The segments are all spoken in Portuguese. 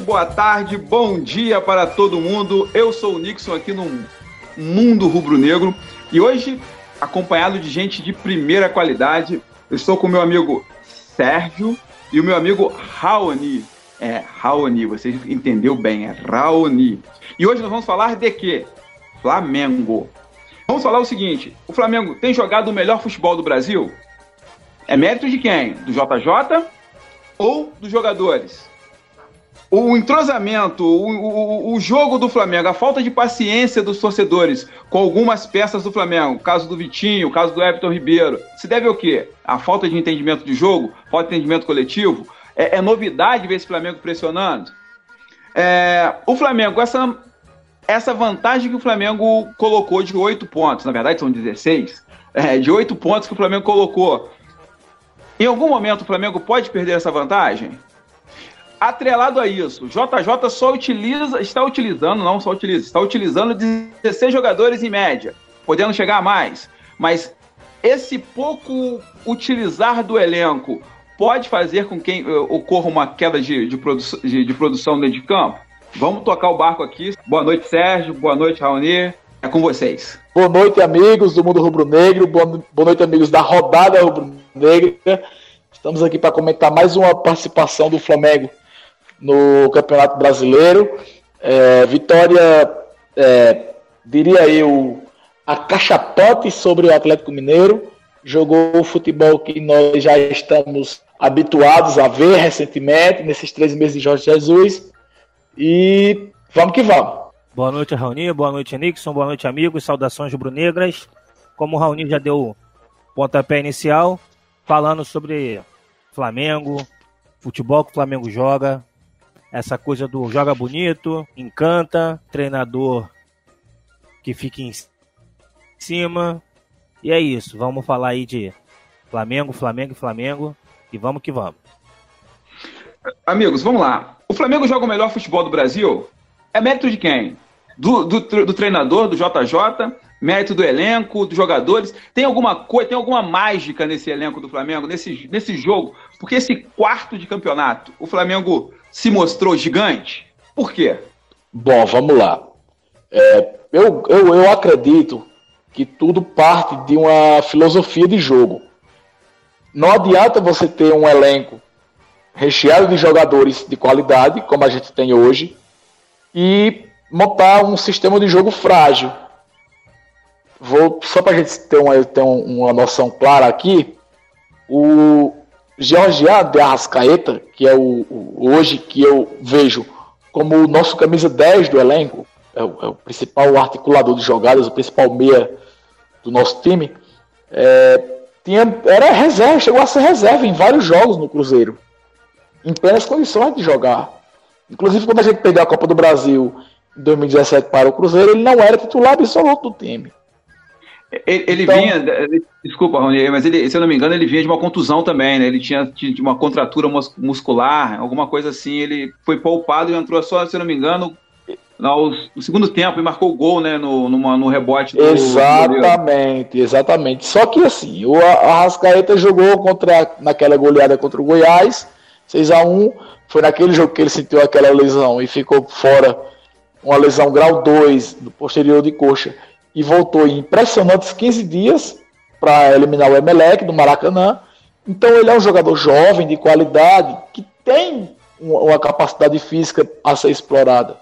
Boa noite, boa tarde, bom dia para todo mundo. Eu sou o Nixon aqui no Mundo Rubro Negro e hoje, acompanhado de gente de primeira qualidade, eu estou com meu amigo Sérgio e o meu amigo Raoni. É, Raoni, você entendeu bem, é Raoni. E hoje nós vamos falar de quê? Flamengo. Vamos falar o seguinte: o Flamengo tem jogado o melhor futebol do Brasil? É mérito de quem? Do JJ ou dos jogadores? O entrosamento, o, o, o, jogo do Flamengo, a falta de paciência dos torcedores com algumas peças do Flamengo, o caso do Vitinho, o caso do Everton Ribeiro, se deve ao quê? A falta de entendimento de jogo, falta de entendimento coletivo? É, é novidade ver esse Flamengo pressionando? É, o Flamengo, essa, essa vantagem que o Flamengo colocou de oito pontos, na verdade são 16, é, de oito pontos que o Flamengo colocou, em algum momento o Flamengo pode perder essa vantagem? Atrelado a isso, JJ só utiliza, está utilizando, não só utiliza, está utilizando 16 jogadores em média, podendo chegar a mais. Mas esse pouco utilizar do elenco pode fazer com que uh, ocorra uma queda de, de, produ de, de produção dentro de campo? Vamos tocar o barco aqui. Boa noite, Sérgio. Boa noite, Raoni. É com vocês. Boa noite, amigos do Mundo Rubro Negro. Boa, boa noite, amigos da Rodada Rubro Negra. Estamos aqui para comentar mais uma participação do Flamengo no Campeonato Brasileiro. É, vitória, é, diria eu, a cachapote sobre o Atlético Mineiro. Jogou o futebol que nós já estamos habituados a ver recentemente, nesses três meses de Jorge Jesus. E vamos que vamos. Boa noite, Raoni. Boa noite, Nixon. Boa noite, amigos. Saudações rubro-negras. Como o Raoni já deu pontapé inicial, falando sobre Flamengo, futebol que o Flamengo joga, essa coisa do joga bonito, encanta, treinador que fica em cima. E é isso, vamos falar aí de Flamengo, Flamengo e Flamengo. E vamos que vamos. Amigos, vamos lá. O Flamengo joga o melhor futebol do Brasil? É mérito de quem? Do, do, do treinador, do JJ? Mérito do elenco, dos jogadores? Tem alguma coisa, tem alguma mágica nesse elenco do Flamengo, nesse, nesse jogo? Porque esse quarto de campeonato, o Flamengo se mostrou gigante? Por quê? Bom, vamos lá. É, eu, eu, eu acredito que tudo parte de uma filosofia de jogo. Não adianta você ter um elenco recheado de jogadores de qualidade, como a gente tem hoje, e montar um sistema de jogo frágil. Vou, só para a gente ter uma, ter uma noção clara aqui, o, Georgiano de Arrascaeta, que é o, o, hoje que eu vejo como o nosso camisa 10 do elenco, é o, é o, principal articulador de jogadas, o principal meia do nosso time, é, tinha, era reserva, chegou a ser reserva em vários jogos no Cruzeiro, em plenas condições de jogar. Inclusive, quando a gente perdeu a Copa do Brasil em 2017 para o Cruzeiro, ele não era titular absoluto do time. Ele, ele então, vinha, desculpa, Rony, mas ele, se eu não me engano, ele vinha de uma contusão também, né? Ele tinha de uma contratura muscular, alguma coisa assim. Ele foi poupado e entrou só, se eu não me engano, no, segundo tempo e marcou o gol, né? No, numa, no rebote. Do, exatamente, do exatamente. Só que assim, o Arrascaeta jogou contra, naquela goleada contra o Goiás, 6 a 1 Foi naquele jogo que ele sentiu aquela lesão e ficou fora, uma lesão grau 2 do posterior de coxa e voltou em impressionantes 15 dias para eliminar o Emelec do Maracanã. Então ele é um jogador jovem, de qualidade, que tem uma capacidade física a ser explorada.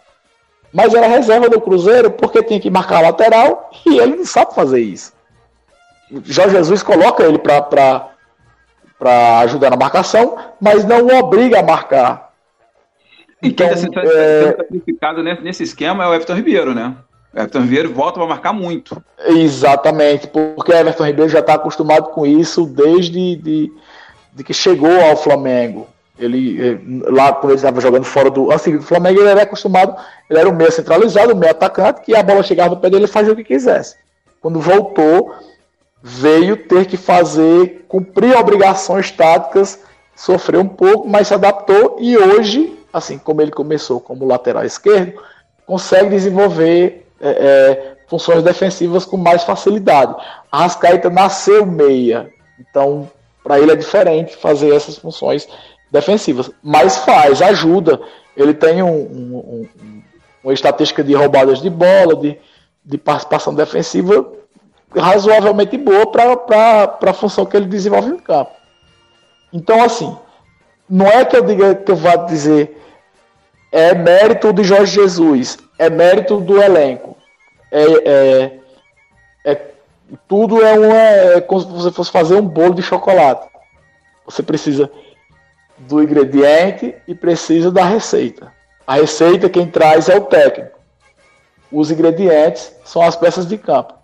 Mas era reserva do Cruzeiro porque tinha que marcar a lateral e ele não sabe fazer isso. Jorge Jesus coloca ele para ajudar na marcação, mas não o obriga a marcar. E então, quem está sendo é... sacrificado nesse esquema é o Everton Ribeiro, né? Everton Ribeiro volta para marcar muito. Exatamente, porque Everton Ribeiro já está acostumado com isso desde de, de que chegou ao Flamengo. Ele eh, lá quando ele estava jogando fora do assim, Flamengo, ele era acostumado, ele era o meio centralizado, o meio atacante, que a bola chegava no pé dele, ele fazia o que quisesse. Quando voltou, veio ter que fazer, cumprir obrigações táticas, sofreu um pouco, mas se adaptou e hoje, assim como ele começou como lateral esquerdo, consegue desenvolver é, é, funções defensivas com mais facilidade. A Rascaeta nasceu meia, então para ele é diferente fazer essas funções defensivas, mas faz, ajuda. ele tem um, um, um, uma estatística de roubadas de bola, de, de participação defensiva razoavelmente boa para a função que ele desenvolve no campo. Então, assim, não é que eu diga que eu vá dizer é mérito de Jorge Jesus, é mérito do elenco. É, é, é tudo é uma. É como se você fosse fazer um bolo de chocolate. Você precisa do ingrediente e precisa da receita. A receita quem traz é o técnico. Os ingredientes são as peças de campo.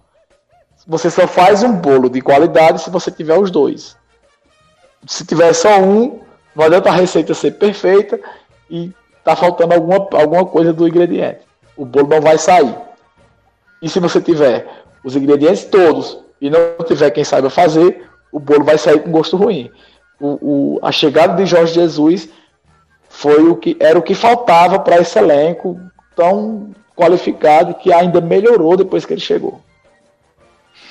Você só faz um bolo de qualidade se você tiver os dois. Se tiver só um, não adianta a receita ser perfeita e tá faltando alguma, alguma coisa do ingrediente. O bolo não vai sair. E se você tiver os ingredientes todos e não tiver quem saiba fazer, o bolo vai sair com gosto ruim. O, o, a chegada de Jorge Jesus foi o que era o que faltava para esse elenco tão qualificado que ainda melhorou depois que ele chegou.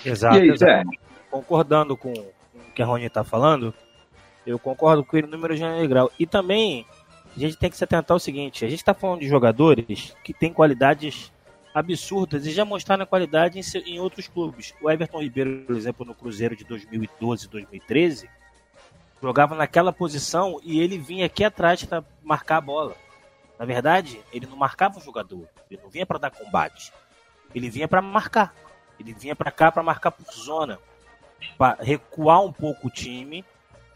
Exato. Aí, exato. Concordando com o que a Rony está falando, eu concordo com ele no número de grau. E também a gente tem que se atentar ao seguinte: a gente está falando de jogadores que têm qualidades absurdas e já mostraram a qualidade em, em, outros clubes. O Everton Ribeiro, por exemplo, no Cruzeiro de 2012 e 2013, jogava naquela posição e ele vinha aqui atrás para marcar a bola. Na verdade, ele não marcava o jogador, ele não vinha para dar combate, ele vinha para marcar. Ele vinha para cá para marcar por zona, para recuar um pouco o time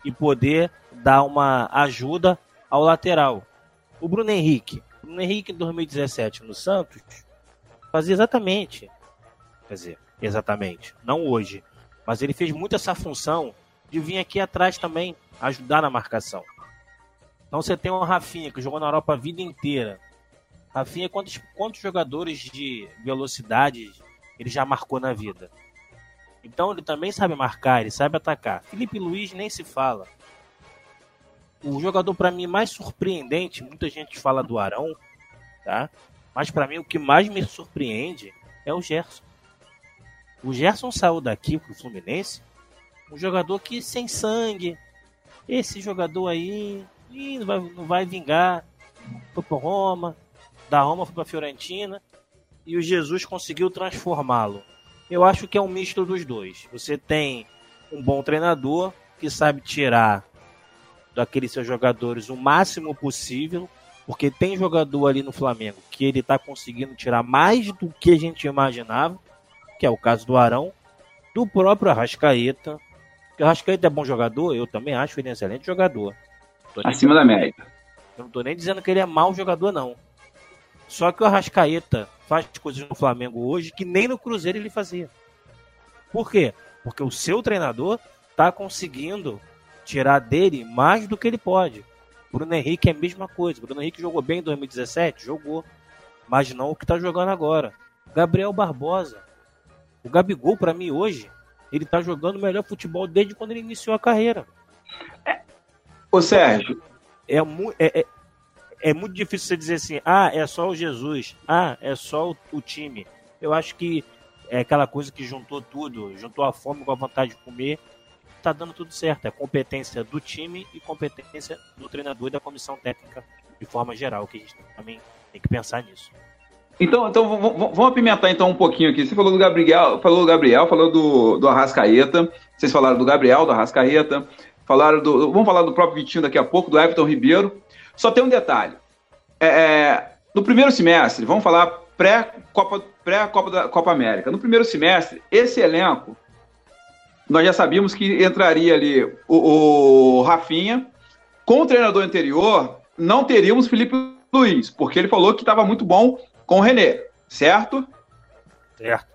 e poder dar uma ajuda ao lateral. O Bruno Henrique, o Bruno Henrique em 2017 no Santos fazia exatamente, quer dizer, exatamente, não hoje, mas ele fez muito essa função de vir aqui atrás também ajudar na marcação. Então você tem o Rafinha que jogou na Europa a vida inteira. Rafinha, quantos, quantos jogadores de velocidade ele já marcou na vida? Então ele também sabe marcar, ele sabe atacar. Felipe Luiz nem se fala. O jogador para mim mais surpreendente, muita gente fala do Arão, tá? Mas para mim o que mais me surpreende é o Gerson. O Gerson saiu daqui pro Fluminense, um jogador que sem sangue. Esse jogador aí não, vai, não vai vingar. Foi pro Roma, da Roma foi pra Fiorentina e o Jesus conseguiu transformá-lo. Eu acho que é um misto dos dois. Você tem um bom treinador que sabe tirar daqueles seus jogadores o máximo possível porque tem jogador ali no Flamengo que ele tá conseguindo tirar mais do que a gente imaginava, que é o caso do Arão, do próprio Arrascaeta. O Arrascaeta é bom jogador, eu também acho ele um excelente jogador. Acima da média. Eu não tô nem dizendo que ele é mau jogador, não. Só que o Arrascaeta faz coisas no Flamengo hoje que nem no Cruzeiro ele fazia. Por quê? Porque o seu treinador tá conseguindo tirar dele mais do que ele pode. Bruno Henrique é a mesma coisa. Bruno Henrique jogou bem em 2017? Jogou. Mas não o que está jogando agora. Gabriel Barbosa. O Gabigol, para mim, hoje, ele está jogando o melhor futebol desde quando ele iniciou a carreira. É. Ô, Sérgio. É, é, é, é, muito difícil você dizer assim, ah, é só o Jesus, ah, é só o, o time. Eu acho que é aquela coisa que juntou tudo, juntou a fome com a vontade de comer tá dando tudo certo. É competência do time e competência do treinador e da comissão técnica de forma geral, que a gente também tem que pensar nisso. Então, então vamos apimentar então um pouquinho aqui. Você falou do Gabriel, falou do Gabriel, falou do, do Arrascaeta. Vocês falaram do Gabriel, do Arrascaeta. Falaram do. Vamos falar do próprio Vitinho daqui a pouco, do Everton Ribeiro. Só tem um detalhe. É, é no primeiro semestre, vamos falar pré-Copa pré -Copa da Copa América. No primeiro semestre, esse elenco nós já sabíamos que entraria ali o, o Rafinha. Com o treinador anterior, não teríamos Felipe Luiz, porque ele falou que estava muito bom com o René, certo? Certo.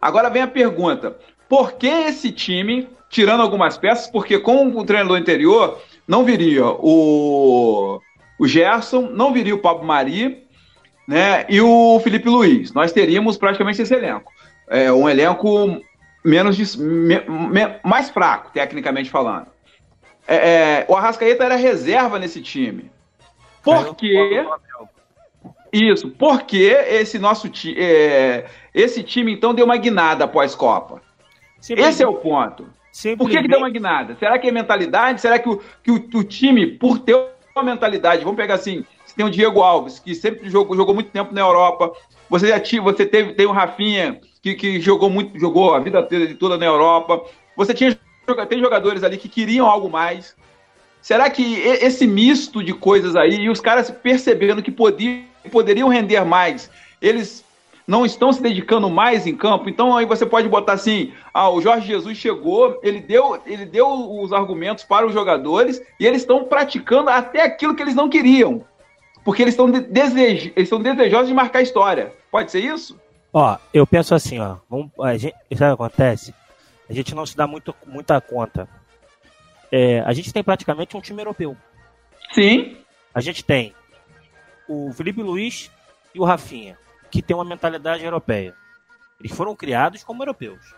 Agora vem a pergunta: por que esse time, tirando algumas peças, porque com o treinador anterior não viria o, o Gerson, não viria o Pablo Mari, né? E o Felipe Luiz. Nós teríamos praticamente esse elenco. É um elenco menos de, me, me, mais fraco, tecnicamente falando. É, é, o Arrascaeta era reserva nesse time. Por quê? Isso, porque esse nosso time, é, esse time então deu uma guinada após Copa. Esse é o ponto. Por que, que deu uma guinada? Será que é mentalidade? Será que o, que o, o time, por ter uma mentalidade, vamos pegar assim, Você tem o Diego Alves, que sempre jogou, jogou muito tempo na Europa. Você já você teve, tem o Rafinha, que, que jogou muito, jogou a vida toda na Europa. Você tinha tem jogadores ali que queriam algo mais. Será que esse misto de coisas aí e os caras percebendo que podiam, poderiam render mais, eles não estão se dedicando mais em campo? Então aí você pode botar assim: ah, o Jorge Jesus chegou, ele deu, ele deu os argumentos para os jogadores e eles estão praticando até aquilo que eles não queriam. Porque eles estão, desej eles estão desejosos de marcar história. Pode ser isso? Ó, eu penso assim, ó. Vamos, a gente, sabe o que acontece? A gente não se dá muito, muita conta. É, a gente tem praticamente um time europeu. Sim. A gente tem o Felipe Luiz e o Rafinha, que tem uma mentalidade europeia. Eles foram criados como europeus.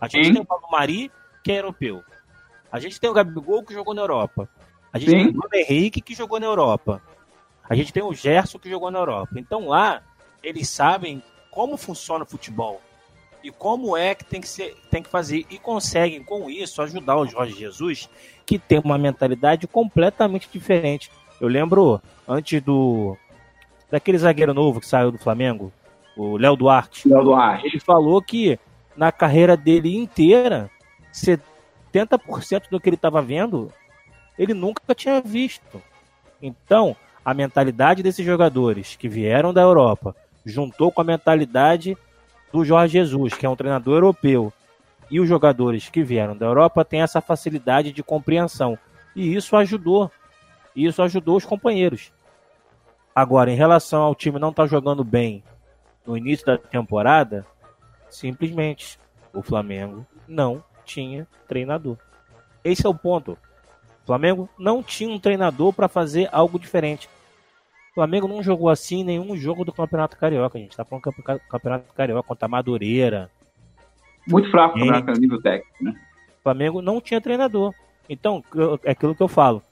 A gente Sim. tem o Paulo Mari, que é europeu. A gente tem o Gabigol, que jogou na Europa. A gente Sim. tem o Bruno Henrique, que jogou na Europa. A gente tem o Gerson, que jogou na Europa. Então lá, eles sabem como funciona o futebol e como é que tem que, ser, tem que fazer. E conseguem, com isso, ajudar o Jorge Jesus, que tem uma mentalidade completamente diferente. Eu lembro, antes do. daquele zagueiro novo que saiu do Flamengo, o Léo Duarte. Léo Duarte. Ele falou que na carreira dele inteira, 70% do que ele estava vendo, ele nunca tinha visto. Então, a mentalidade desses jogadores que vieram da Europa juntou com a mentalidade do Jorge Jesus, que é um treinador europeu, e os jogadores que vieram da Europa têm essa facilidade de compreensão. E isso ajudou. Isso ajudou os companheiros. Agora, em relação ao time não estar tá jogando bem no início da temporada, simplesmente o Flamengo não tinha treinador. Esse é o ponto. O Flamengo não tinha um treinador para fazer algo diferente. O Flamengo não jogou assim em nenhum jogo do Campeonato Carioca. A gente tá falando do Campeonato Carioca contra a Madureira. Muito fraco né, a nível técnico, né? O Flamengo não tinha treinador. Então, é aquilo que eu falo.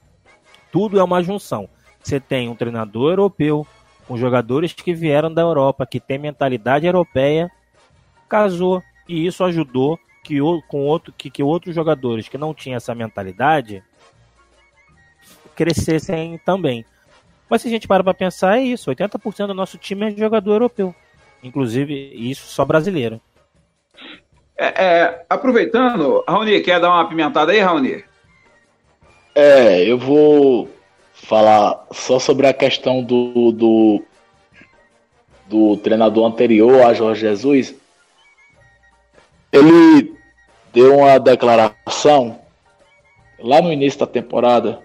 Tudo é uma junção. Você tem um treinador europeu, com jogadores que vieram da Europa, que tem mentalidade europeia, casou. E isso ajudou que, com outro, que, que outros jogadores que não tinham essa mentalidade crescessem também. Mas se a gente para para pensar, é isso: 80% do nosso time é jogador europeu. Inclusive, isso só brasileiro. É, é, aproveitando, Raoni, quer dar uma pimentada aí, Raoni? É, eu vou falar só sobre a questão do, do, do treinador anterior a Jorge Jesus. Ele deu uma declaração lá no início da temporada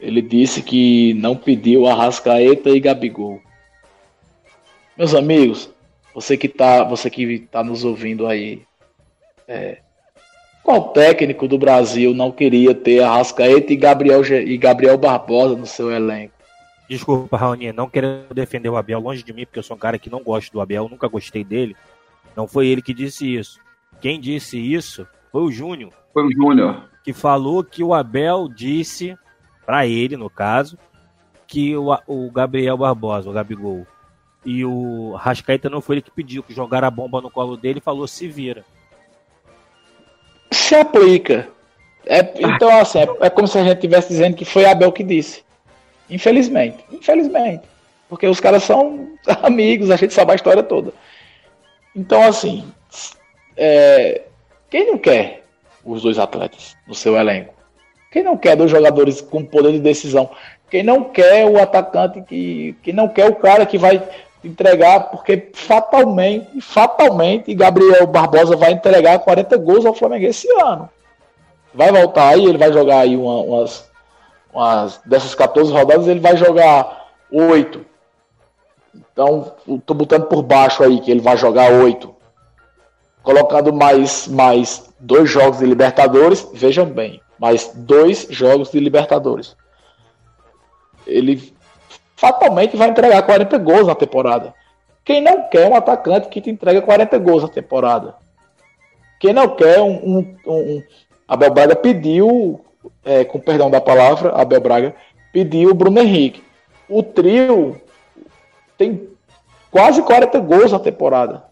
ele disse que não pediu Arrascaeta e Gabigol. Meus amigos, você que está você que tá nos ouvindo aí, é, qual técnico do Brasil não queria ter Arrascaeta e Gabriel, e Gabriel Barbosa no seu elenco? Desculpa, Raoni, não quero defender o Abel longe de mim, porque eu sou um cara que não gosta do Abel, nunca gostei dele. Não foi ele que disse isso. Quem disse isso foi o Júnior. Foi o Júnior. Que falou que o Abel disse para ele, no caso, que o, o Gabriel Barbosa, o Gabigol, e o Rascaeta não foi ele que pediu, que jogaram a bomba no colo dele e falou se vira. Se aplica. É, então, assim, é, é, como se a gente estivesse dizendo que foi Abel que disse. Infelizmente. Infelizmente. Porque os caras são amigos, a gente sabe a história toda. Então, assim, é, quem não quer os dois atletas no seu elenco? Quem não quer dois jogadores com poder de decisão? Quem não quer o atacante que. Quem não quer o cara que vai entregar, porque fatalmente, fatalmente, Gabriel Barbosa vai entregar 40 gols ao Flamengo esse ano. Vai voltar aí, ele vai jogar aí uma, umas, umas. Dessas 14 rodadas, ele vai jogar 8. Então, tô botando por baixo aí que ele vai jogar 8. Colocando mais, mais dois jogos de Libertadores, vejam bem mais dois jogos de Libertadores. Ele fatalmente vai entregar 40 gols na temporada. Quem não quer um atacante que te entrega 40 gols na temporada? Quem não quer um. um, um Abel Braga pediu, é, com perdão da palavra, Abel Braga pediu o Bruno Henrique. O trio tem quase 40 gols na temporada.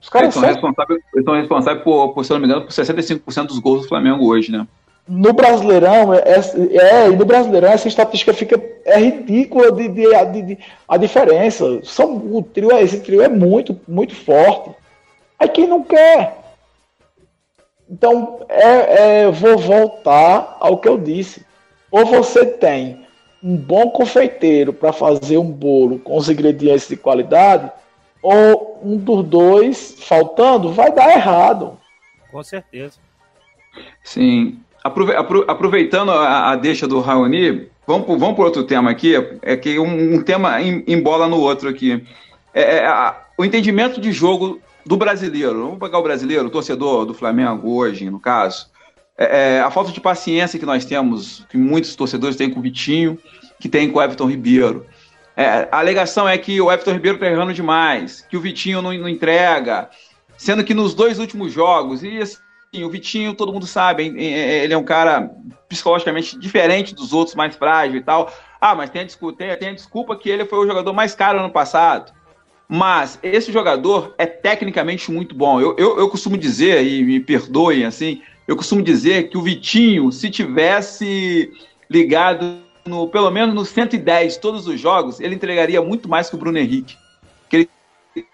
Os caras eles são, responsáveis, eles são responsáveis por, por, se não me engano, por 65% dos gols do Flamengo hoje, né? No Brasileirão, é, é, é, no Brasileirão essa estatística fica é ridícula de, de, de, de a diferença. São, o trio, esse trio é muito, muito forte. Aí quem não quer? Então, é, é, vou voltar ao que eu disse. Ou você tem um bom confeiteiro para fazer um bolo com os ingredientes de qualidade, ou um dos dois faltando, vai dar errado. Com certeza. Sim. Aproveitando a, a deixa do Raoni, vamos, vamos para outro tema aqui, é que um, um tema embola no outro aqui. É, é a, o entendimento de jogo do brasileiro. Vamos pegar o brasileiro, o torcedor do Flamengo hoje, no caso. É, é, a falta de paciência que nós temos, que muitos torcedores têm com o Vitinho, que tem com o Everton Ribeiro. É, a alegação é que o Everton Ribeiro está errando demais, que o Vitinho não, não, entrega, sendo que nos dois últimos jogos, e o Vitinho, todo mundo sabe, ele é um cara psicologicamente diferente dos outros, mais frágil e tal. Ah, mas tem a, desculpa, tem, tem a desculpa que ele foi o jogador mais caro ano passado. Mas esse jogador é tecnicamente muito bom. Eu, eu, eu costumo dizer, e me perdoem assim, eu costumo dizer que o Vitinho, se tivesse ligado no, pelo menos no 110 todos os jogos, ele entregaria muito mais que o Bruno Henrique. Que ele,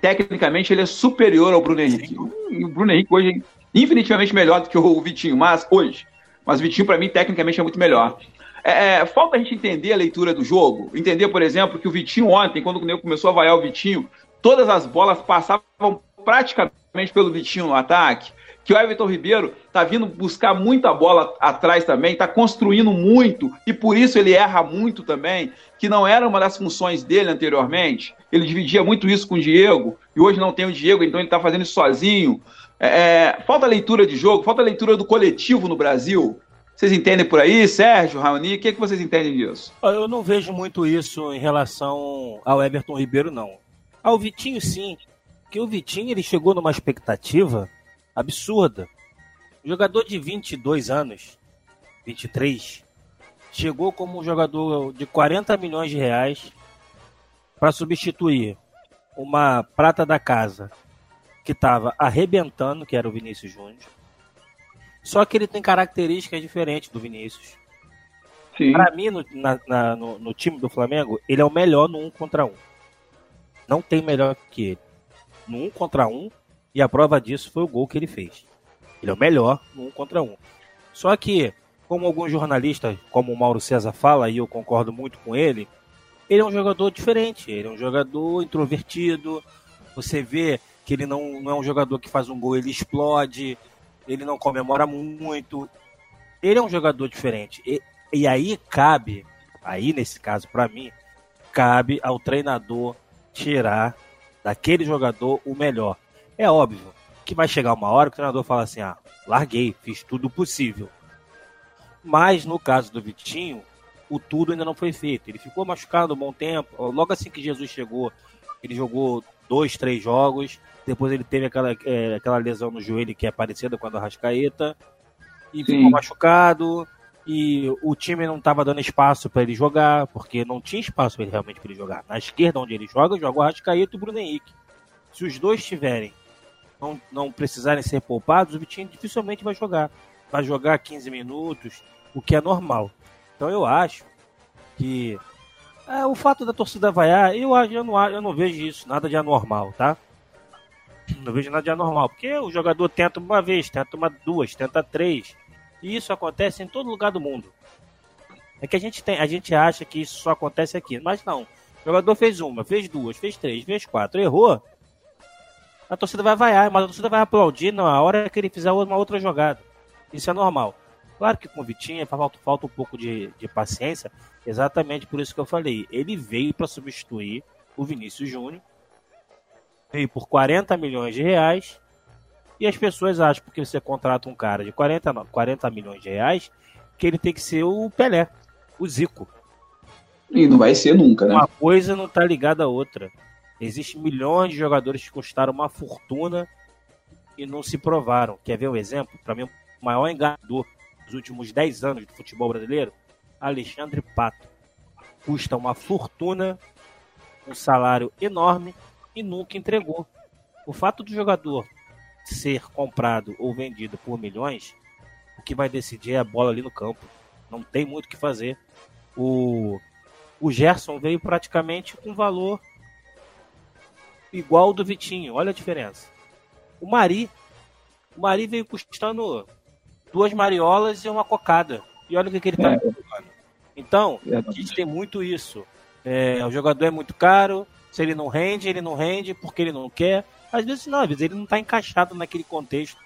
tecnicamente ele é superior ao Bruno Henrique. O Bruno Henrique hoje é infinitivamente melhor do que o Vitinho, mas hoje. Mas o Vitinho, para mim, tecnicamente é muito melhor. É, é, falta a gente entender a leitura do jogo. Entender, por exemplo, que o Vitinho ontem, quando o Nego começou a vaiar o Vitinho, todas as bolas passavam praticamente pelo Vitinho no ataque. Que o Everton Ribeiro tá vindo buscar muita bola atrás também, tá construindo muito e por isso ele erra muito também, que não era uma das funções dele anteriormente. Ele dividia muito isso com o Diego e hoje não tem o Diego, então ele tá fazendo isso sozinho. É, é falta leitura de jogo, falta leitura do coletivo no Brasil. Vocês entendem por aí, Sérgio, Raoni? O que, é que vocês entendem disso? Eu não vejo muito isso em relação ao Everton Ribeiro, não. Ao Vitinho, sim. Que o Vitinho ele chegou numa expectativa absurda. Um jogador de 22 anos, 23, chegou como um jogador de 40 milhões de reais para substituir uma prata da casa que estava arrebentando, que era o Vinícius Júnior só que ele tem características diferentes do Vinícius. Para mim, no, na, na, no, no, time do Flamengo, ele é o melhor no 1 contra 1. Não tem melhor que ele. No 1 contra 1, e a prova disso foi o gol que ele fez. Ele é o melhor no 1 contra 1. Só que, como alguns jornalistas, como o Mauro César fala, e eu concordo muito com ele, ele é um jogador diferente. Ele é um jogador introvertido. Você vê que ele não, não é um jogador que faz um gol, ele explode ele não comemora muito. Ele é um jogador diferente. E, e aí cabe, aí nesse caso, para mim, cabe ao treinador tirar daquele jogador o melhor. É óbvio que vai chegar uma hora que o treinador fala assim: ah, larguei, fiz tudo possível. Mas no caso do Vitinho, o tudo ainda não foi feito. Ele ficou machucado um bom tempo. Logo assim que Jesus chegou, ele jogou dois, três jogos. Depois ele teve aquela, é, aquela lesão no joelho que é parecida com a do Arrascaeta. E Sim. ficou machucado. E o time não estava dando espaço para ele jogar, porque não tinha espaço ele, realmente para ele jogar. Na esquerda, onde ele joga, joga o Arrascaeta e o Bruno Henrique. Se os dois tiverem, não, não precisarem ser poupados, o Vitinho dificilmente vai jogar. Vai jogar 15 minutos, o que é normal. Então eu acho que é, o fato da torcida vaiar, eu, eu, não, eu não vejo isso, nada de anormal, tá? Não vejo nada de anormal, porque o jogador tenta uma vez, tenta uma duas, tenta três. E isso acontece em todo lugar do mundo. É que a gente tem, a gente acha que isso só acontece aqui, mas não. O jogador fez uma, fez duas, fez três, fez quatro, errou. A torcida vai vaiar, mas a torcida vai aplaudir na hora que ele fizer uma outra jogada. Isso é normal. Claro que com o Vitinho falta, falta um pouco de, de paciência, exatamente por isso que eu falei. Ele veio para substituir o Vinícius Júnior veio por 40 milhões de reais e as pessoas acham porque você contrata um cara de 40, 40 milhões de reais que ele tem que ser o Pelé, o Zico. E não vai ser nunca, né? Uma coisa não está ligada à outra. Existem milhões de jogadores que custaram uma fortuna e não se provaram. Quer ver um exemplo? Para mim, o maior enganador dos últimos 10 anos do futebol brasileiro, Alexandre Pato. Custa uma fortuna, um salário enorme e nunca entregou. O fato do jogador ser comprado ou vendido por milhões, que vai decidir é a bola ali no campo. Não tem muito o que fazer. O, o Gerson veio praticamente com valor igual ao do Vitinho. Olha a diferença. O Mari. O Mari veio custando duas mariolas e uma cocada. E olha o que, que ele tá é. Então, é. a gente tem muito isso. É, o jogador é muito caro. Se ele não rende, ele não rende porque ele não quer. Às vezes não, às vezes ele não está encaixado naquele contexto.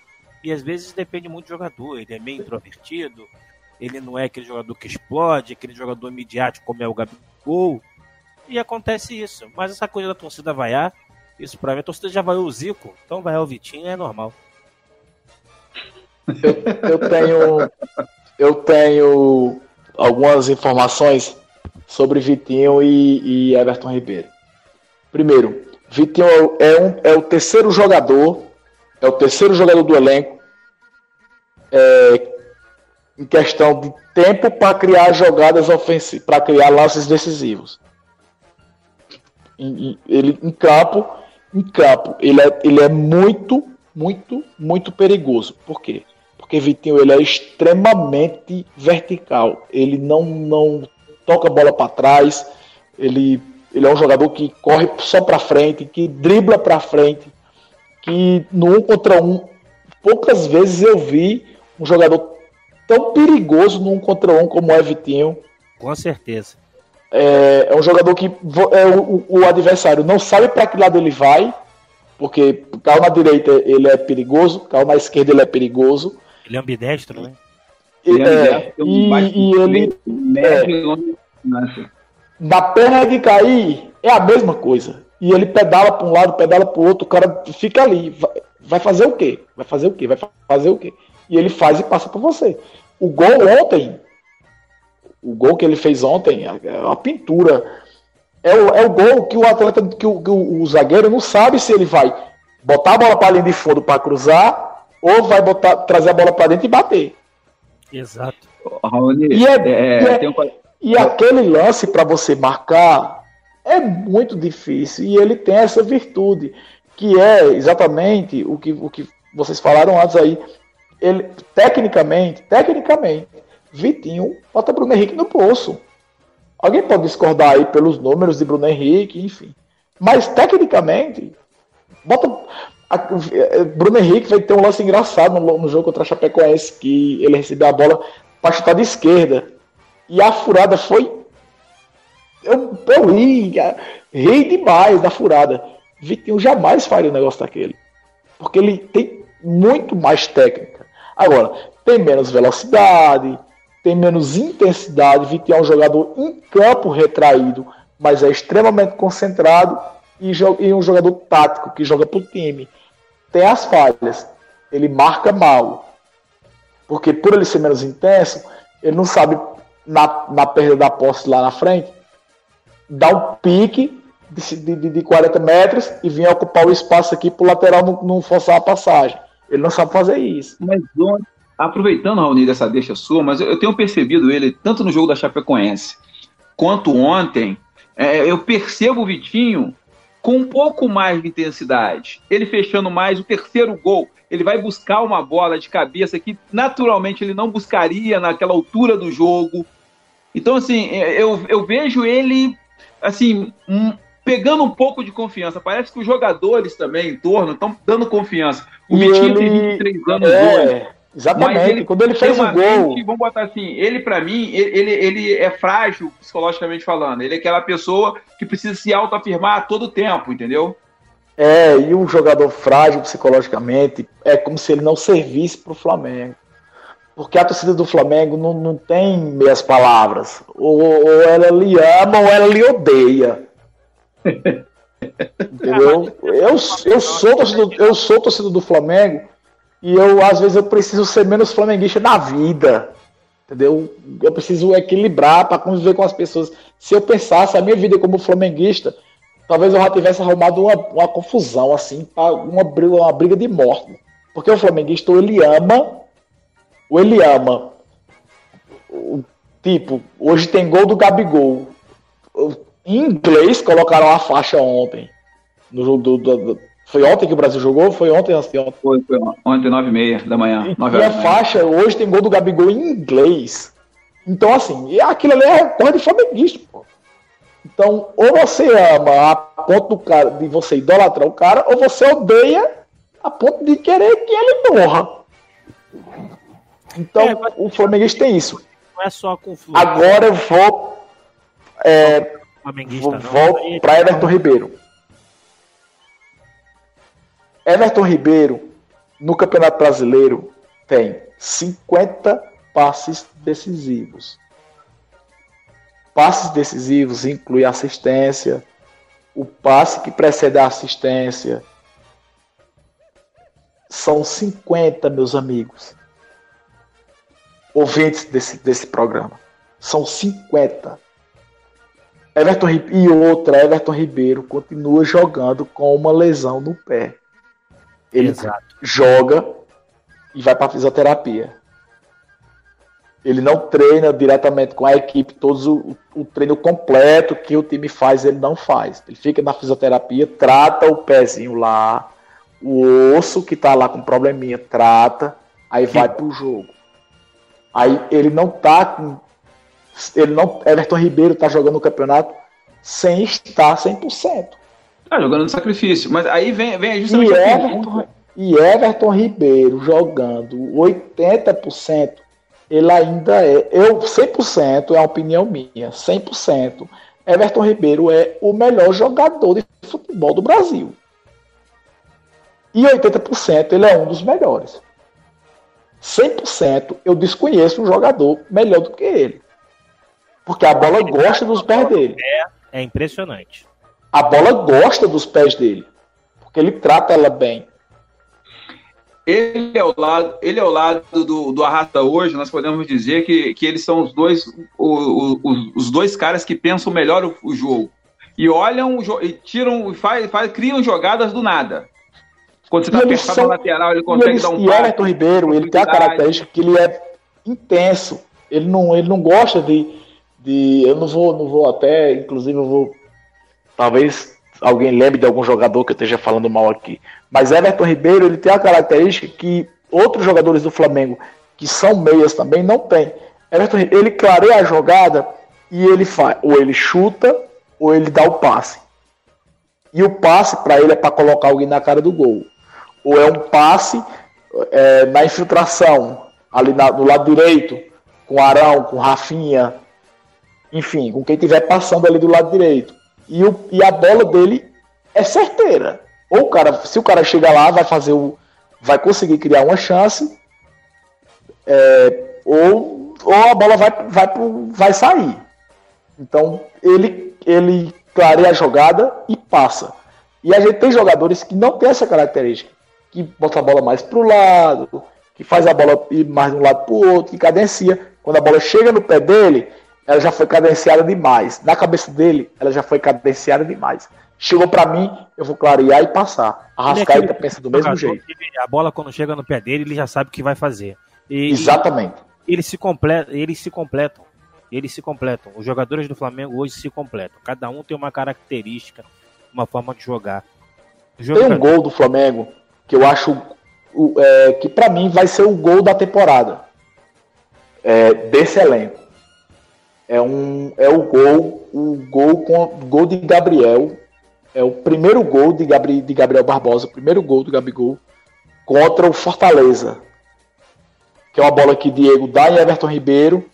E às vezes depende muito do jogador. Ele é meio introvertido, ele não é aquele jogador que explode, aquele jogador midiático como é o Gabigol. E acontece isso. Mas essa coisa da torcida vaiar, isso pra mim, a torcida já vaiou o Zico, então vaiar o Vitinho é normal. Eu, eu tenho. Eu tenho algumas informações sobre Vitinho e, e Everton Ribeiro. Primeiro, Vitinho é, um, é o terceiro jogador, é o terceiro jogador do elenco é, em questão de tempo para criar jogadas ofensivas, para criar lances decisivos. Ele em campo, em campo, ele é, ele é muito, muito, muito perigoso. Por quê? Porque Vitinho ele é extremamente vertical. Ele não, não toca a bola para trás. Ele, ele é um jogador que corre só para frente, que dribla para frente, que no um contra um, poucas vezes eu vi um jogador tão perigoso no um contra um como é Vitinho. Com certeza. É, é um jogador que é, o, o adversário não sabe para que lado ele vai, porque caiu na direita ele é perigoso, caiu na esquerda ele é perigoso. Ele é ambidestro, né? Ele é, e, e ele. É, na perna de cair é a mesma coisa. E ele pedala para um lado, pedala para o outro, o cara fica ali. Vai, vai, fazer o quê? Vai fazer o quê? Vai fazer o quê? E ele faz e passa por você. O gol ontem, o gol que ele fez ontem, é uma pintura. É o, é o gol que o atleta, que o, que o, o zagueiro não sabe se ele vai botar a bola para a linha de fundo para cruzar ou vai botar, trazer a bola para dentro e bater. Exato. Raoni, e, é, é, e, é, um... e aquele lance para você marcar é muito difícil e ele tem essa virtude que é exatamente o que, o que vocês falaram antes aí. Ele tecnicamente, tecnicamente, Vitinho bota Bruno Henrique no poço. Alguém pode discordar aí pelos números de Bruno Henrique, enfim. Mas tecnicamente, bota a, é, Bruno Henrique vai ter um lance engraçado no, no jogo contra a Chapecoense, que ele recebeu a bola para chutar de esquerda. E a furada foi. Eu, eu ri, ri demais da furada. Vitinho jamais faria um negócio daquele. Porque ele tem muito mais técnica. Agora, tem menos velocidade, tem menos intensidade. Vitinho é um jogador em campo retraído, mas é extremamente concentrado e, e um jogador tático que joga para o time tem as falhas. Ele marca mal. Porque por ele ser menos intenso, ele não sabe, na, na perda da posse lá na frente, dar um pique de, de, de 40 metros e vir ocupar o espaço aqui para o lateral não, não forçar a passagem. Ele não sabe fazer isso. Mas aproveitando, Raoni, dessa deixa sua, mas eu, tenho percebido ele, tanto no jogo da Chapecoense, quanto ontem, é, eu percebo o Vitinho com um pouco mais de intensidade. Ele fechando mais o terceiro gol, ele vai buscar uma bola de cabeça que naturalmente ele não buscaria naquela altura do jogo. Então, assim, é, eu, eu vejo ele, assim, um, pegando um pouco de confiança. Parece que os jogadores também em torno estão dando confiança. O Vitinho tem 23 anos é... hoje. Exatamente. Ele Quando ele fez o gol. Mente, vamos botar assim, ele para mim, ele, ele é frágil psicologicamente falando. Ele é aquela pessoa que precisa se autoafirmar a todo tempo, entendeu? É, e um jogador frágil psicologicamente é como se ele não servisse para o Flamengo. Porque a torcida do Flamengo não, não tem meias palavras. Ou, ou ela lhe ama ou ela lhe odeia. Entendeu? Eu, eu, sou torcedor, eu sou torcedor do Flamengo e eu, às vezes, eu preciso ser menos flamenguista na vida. Entendeu? Eu preciso equilibrar para conviver com as pessoas. Se eu pensasse a minha vida como flamenguista, talvez eu já tivesse arrumado uma, uma confusão, assim, uma uma briga de morte. Porque o flamenguista, ou ele ama, ou ele ama. Tipo, hoje tem gol do Gabigol. Em inglês, colocaram a faixa ontem. No jogo do, do, do Foi ontem que o Brasil jogou ou foi ontem antes de ontem? Foi, foi ontem, 9 e meia da manhã. E a faixa, hoje tem gol do Gabigol em inglês. Então, assim, aquilo ali é coisa de flamenguista, pô. Então, ou você ama a ponto do cara, de você idolatrar o cara, ou você odeia a ponto de querer que ele morra. Então, é, o flamenguista tem isso. Não é só com Agora eu vou. É, vou, vou para Everton Ribeiro. Everton Ribeiro, no Campeonato Brasileiro, tem 50 passes decisivos. Passes decisivos inclui assistência, o passe que precede a assistência. São 50, meus amigos, ouvintes desse, desse programa. São 50. Everton e outra, Everton Ribeiro continua jogando com uma lesão no pé. Ele Exato. joga e vai para fisioterapia. Ele não treina diretamente com a equipe, todos o, o, treino completo que o time faz, ele não faz. Ele fica na fisioterapia, trata o pezinho lá, o osso que tá lá com probleminha, trata, aí vai pro jogo. Aí ele não tá com. Ele não, Everton Ribeiro tá jogando o campeonato sem estar 100%. Tá jogando no sacrifício, mas aí vem, vem justamente e Everton, e Everton Ribeiro jogando 80% ele ainda é, eu 100%, é a opinião minha, 100%, Everton Ribeiro é o melhor jogador de futebol do Brasil. E 80% ele é um dos melhores. 100% eu desconheço um jogador melhor do que ele. Porque a bola gosta dos pés dele. É, é impressionante. A bola gosta dos pés dele. Porque ele trata ela bem. Ele é o lado, ele é o lado do, do Arrasta hoje, nós podemos dizer que, que eles são os dois, o, o, os dois caras que pensam melhor o, o jogo. E olham, e tiram, faz, faz, criam jogadas do nada. Quando você está apertado são, na lateral, ele consegue eles, dar um E Everton Ribeiro, ele tem a característica que ele é intenso. Ele não, ele não gosta de, de. Eu não vou, não vou até, inclusive eu vou. Talvez alguém lembre de algum jogador que eu esteja falando mal aqui. Mas Everton Ribeiro ele tem a característica que outros jogadores do Flamengo, que são meias também, não tem. Everton ele clareia a jogada e ele faz, ou ele chuta, ou ele dá o passe. E o passe para ele é para colocar alguém na cara do gol. Ou é um passe é, na infiltração, ali na, no lado direito, com Arão, com Rafinha, enfim, com quem estiver passando ali do lado direito e, o, e a bola dele é certeira. Ou o cara, se o cara chega lá, vai fazer o. vai conseguir criar uma chance, é, ou, ou a bola vai, vai, pro, vai sair. Então ele, ele clareia a jogada e passa. E a gente tem jogadores que não tem essa característica, que bota a bola mais para o lado, que faz a bola ir mais de um lado para o outro, que cadencia. Quando a bola chega no pé dele, ela já foi cadenciada demais. Na cabeça dele, ela já foi cadenciada demais. Chegou para mim, eu vou clarear e passar. A é pensa do mesmo jeito. A bola, quando chega no pé dele, ele já sabe o que vai fazer. E, Exatamente. E eles se completam, eles se completam. Eles se completam. Os jogadores do Flamengo hoje se completam. Cada um tem uma característica, uma forma de jogar. Jogador... Tem um gol do Flamengo que eu acho é, que para mim vai ser o gol da temporada é, desse elenco é, um, é o gol, o gol com gol de Gabriel. É o primeiro gol de, Gabri, de Gabriel Barbosa, o primeiro gol do Gabigol contra o Fortaleza. Que é uma bola que Diego dá em Everton Ribeiro.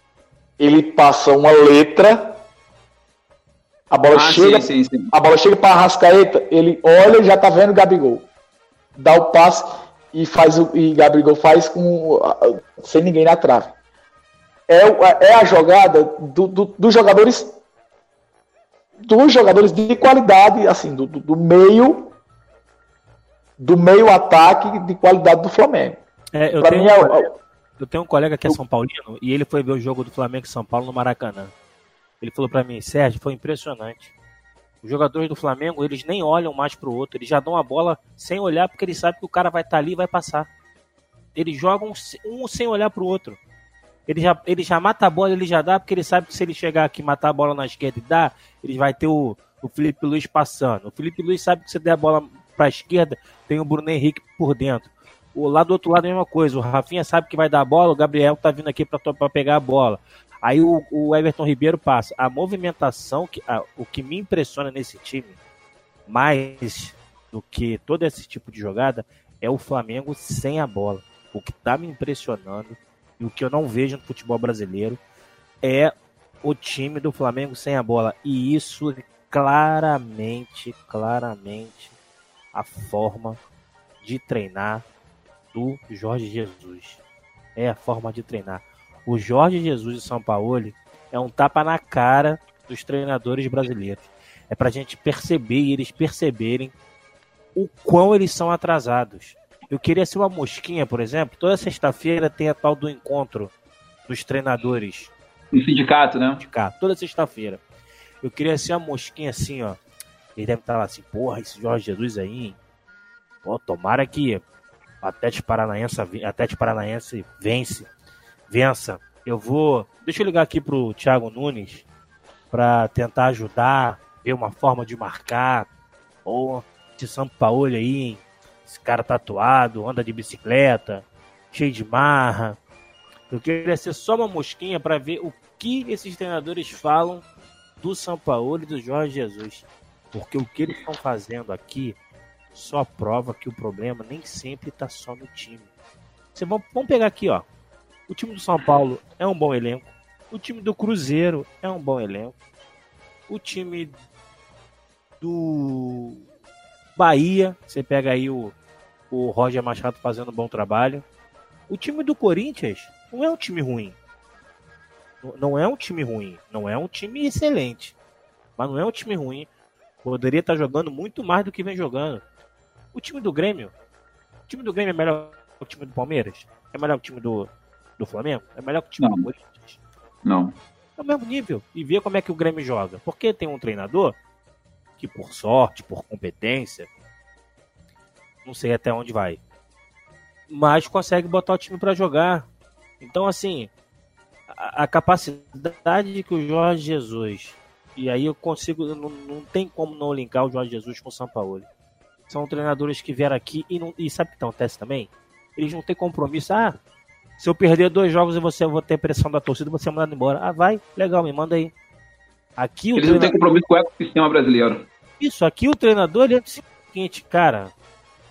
Ele passa uma letra. A bola ah, chega, sim, sim, sim. a bola chega para Arrascaeta, ele olha e já tá vendo o Gabigol. Dá o passe e faz o e Gabigol faz com sem ninguém na trave é, é a jogada do, do, dos jogadores dos jogadores de qualidade, assim, do, do, meio do meio ataque de qualidade do Flamengo. É, eu, tenho, mim, é, eu tenho um colega que é São Paulino e ele foi ver o jogo do Flamengo e São Paulo no Maracanã. Ele falou para mim, Sérgio, foi impressionante. Os jogadores do Flamengo, eles nem olham mais pro outro, eles já dão a bola sem olhar porque eles sabem que o cara vai estar tá ali e vai passar. Eles jogam um sem olhar pro outro. Ele já, ele já mata a bola, ele já dá, porque ele sabe que se ele chegar aqui matar a bola na esquerda e dar, ele vai ter o, o Felipe Luiz passando. O Felipe Luiz sabe que se der a bola para a esquerda, tem o Bruno Henrique por dentro. O lado do outro lado é a mesma coisa. O Rafinha sabe que vai dar a bola, o Gabriel tá vindo aqui para pegar a bola. Aí o, o, Everton Ribeiro passa. A movimentação, que, a, o que me impressiona nesse time, mais do que todo esse tipo de jogada, é o Flamengo sem a bola. O que tá me impressionando e o que eu não vejo no futebol brasileiro é o time do Flamengo sem a bola. E isso claramente, claramente a forma de treinar do Jorge Jesus. É a forma de treinar. O Jorge Jesus de São Paulo é um tapa na cara dos treinadores brasileiros. É pra gente perceber e eles perceberem o quão eles são atrasados. Eu queria ser uma mosquinha, por exemplo. Toda sexta-feira tem a tal do encontro dos treinadores no sindicato, né? Sindicato, toda sexta-feira. Eu queria ser uma mosquinha assim, ó. Ele deve estar lá assim, porra, esse Jorge Jesus aí, hein? Pô, tomara que o Atlético Paranaense, Atlético Paranaense vence, vença. Eu vou. Deixa eu ligar aqui pro Thiago Nunes para tentar ajudar, ver uma forma de marcar. Pô, esse São Paulo aí, hein? Esse cara tatuado, anda de bicicleta, cheio de marra. Eu queria ser só uma mosquinha para ver o que esses treinadores falam do São Paulo e do Jorge Jesus. Porque o que eles estão fazendo aqui só prova que o problema nem sempre está só no time. Você vamos, vamos pegar aqui, ó. O time do São Paulo é um bom elenco. O time do Cruzeiro é um bom elenco. O time do Bahia, você pega aí o, o Roger Machado fazendo um bom trabalho. O time do Corinthians não é um time ruim. Não é um time ruim. Não é um time excelente. Mas não é um time ruim. Poderia estar jogando muito mais do que vem jogando. O time do Grêmio. O time do Grêmio é melhor que o time do Palmeiras? É melhor que o time do, do Flamengo? É melhor que o time não. do Corinthians? Não. É o mesmo nível. E ver como é que o Grêmio joga. Porque tem um treinador que, por sorte, por competência, não sei até onde vai, mas consegue botar o time para jogar. Então, assim, a, a, capacidade que o Jorge Jesus, e aí eu consigo, não, não tem como não linkar o Jorge Jesus com o São Paulo. São treinadores que vieram aqui e, não, e sabe o que acontece também? Eles não têm compromisso. Ah, se eu perder dois jogos e você eu vou ter pressão da torcida, você é mandado embora. Ah, vai, legal, me manda aí. Aqui Eles treinador... não têm compromisso com o ecossistema brasileiro. Isso, aqui o treinador ele é o seguinte, cara,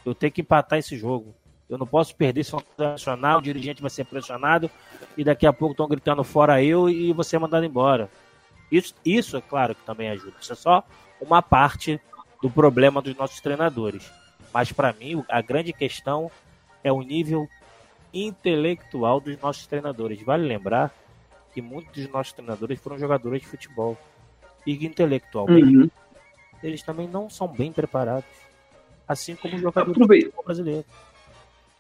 eu tenho que empatar esse jogo. Eu não posso perder se nacional, o dirigente vai ser pressionado e daqui a pouco estão gritando fora eu e você é mandado embora. Isso, isso é claro que também ajuda. Isso é só uma parte do problema dos nossos treinadores. Mas para mim, a grande questão é o nível intelectual dos nossos treinadores. Vale lembrar que muitos dos nossos treinadores foram jogadores de futebol. E intelectualmente, uhum. eles também não são bem preparados. Assim como os jogadores Aproveit... brasileiros.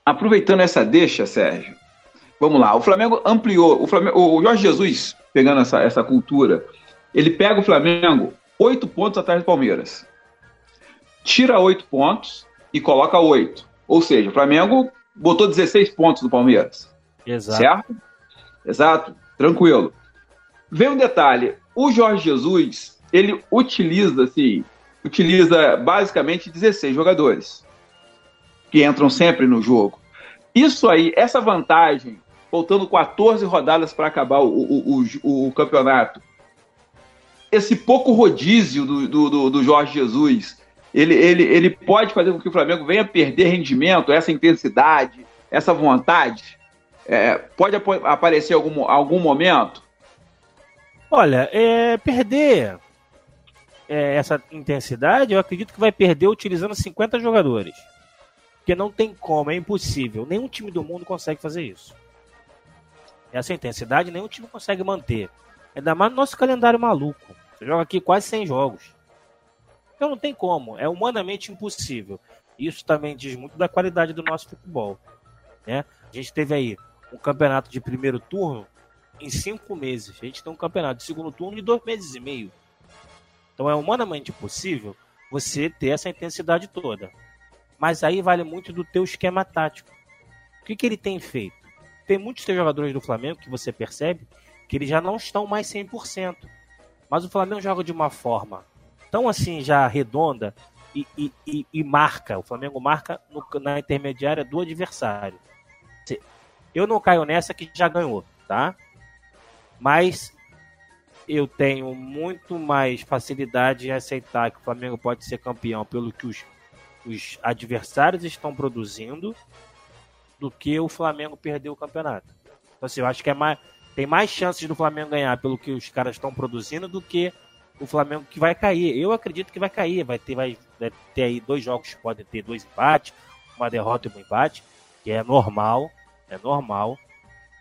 Aproveitando essa deixa, Sérgio, vamos lá. O Flamengo ampliou. O, Flamengo, o Jorge Jesus, pegando essa, essa cultura, ele pega o Flamengo oito pontos atrás do Palmeiras. Tira oito pontos e coloca oito. Ou seja, o Flamengo botou 16 pontos do Palmeiras. Exato. Certo? Exato. Tranquilo. Vem um detalhe. O Jorge Jesus, ele utiliza, assim, utiliza basicamente 16 jogadores que entram sempre no jogo. Isso aí, essa vantagem, faltando 14 rodadas para acabar o, o, o, o, campeonato, esse pouco rodízio do, do, do Jorge Jesus, ele, ele, ele pode fazer com que o Flamengo venha perder rendimento, essa intensidade, essa vontade? É, pode ap aparecer algum, algum momento? Olha, é, perder é, essa intensidade, eu acredito que vai perder utilizando 50 jogadores. Porque não tem como, é impossível. Nenhum time do mundo consegue fazer isso. Essa intensidade nenhum time consegue manter. Ainda mais no nosso calendário maluco. Você joga aqui quase 100 jogos. Então não tem como, é humanamente impossível. Isso também diz muito da qualidade do nosso futebol. Né? A gente teve aí um campeonato de primeiro turno em cinco meses. A gente tem um campeonato de segundo turno de dois meses e meio. Então é humanamente possível você ter essa intensidade toda. Mas aí vale muito do teu esquema tático. O que, que ele tem feito? Tem muitos jogadores do Flamengo que você percebe que eles já não estão mais 100%. Mas o Flamengo joga de uma forma tão assim já redonda e, e, e, e marca. O Flamengo marca no, na intermediária do adversário. Eu não caio nessa que já ganhou, tá? Mas eu tenho muito mais facilidade em aceitar que o Flamengo pode ser campeão pelo que os, os adversários estão produzindo do que o Flamengo perder o campeonato. Então, assim, eu acho que é mais, tem mais chances do Flamengo ganhar pelo que os caras estão produzindo do que o Flamengo que vai cair. Eu acredito que vai cair, vai ter, vai, vai ter aí dois jogos que podem ter dois empates, uma derrota e um empate, que é normal, é normal,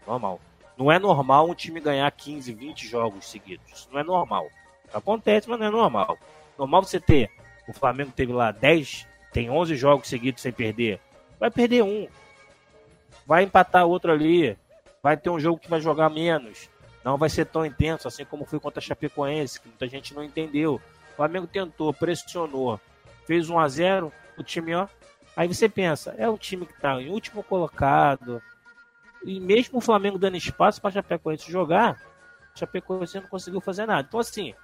normal. Não é normal um time ganhar 15, 20 jogos seguidos. Isso não é normal. Acontece, mas não é normal. Normal você ter, o Flamengo teve lá 10, tem 11 jogos seguidos sem perder. Vai perder um. Vai empatar outro ali. Vai ter um jogo que vai jogar menos não vai ser tão intenso, assim como foi contra a Chapecoense, que muita gente não entendeu. O Flamengo tentou, pressionou, fez 1 a 0 o time, ó. Aí você pensa, é um time que está em último colocado. E mesmo o Flamengo dando espaço para Chapecoense jogar, Chapecoense não conseguiu fazer nada. Então, assim,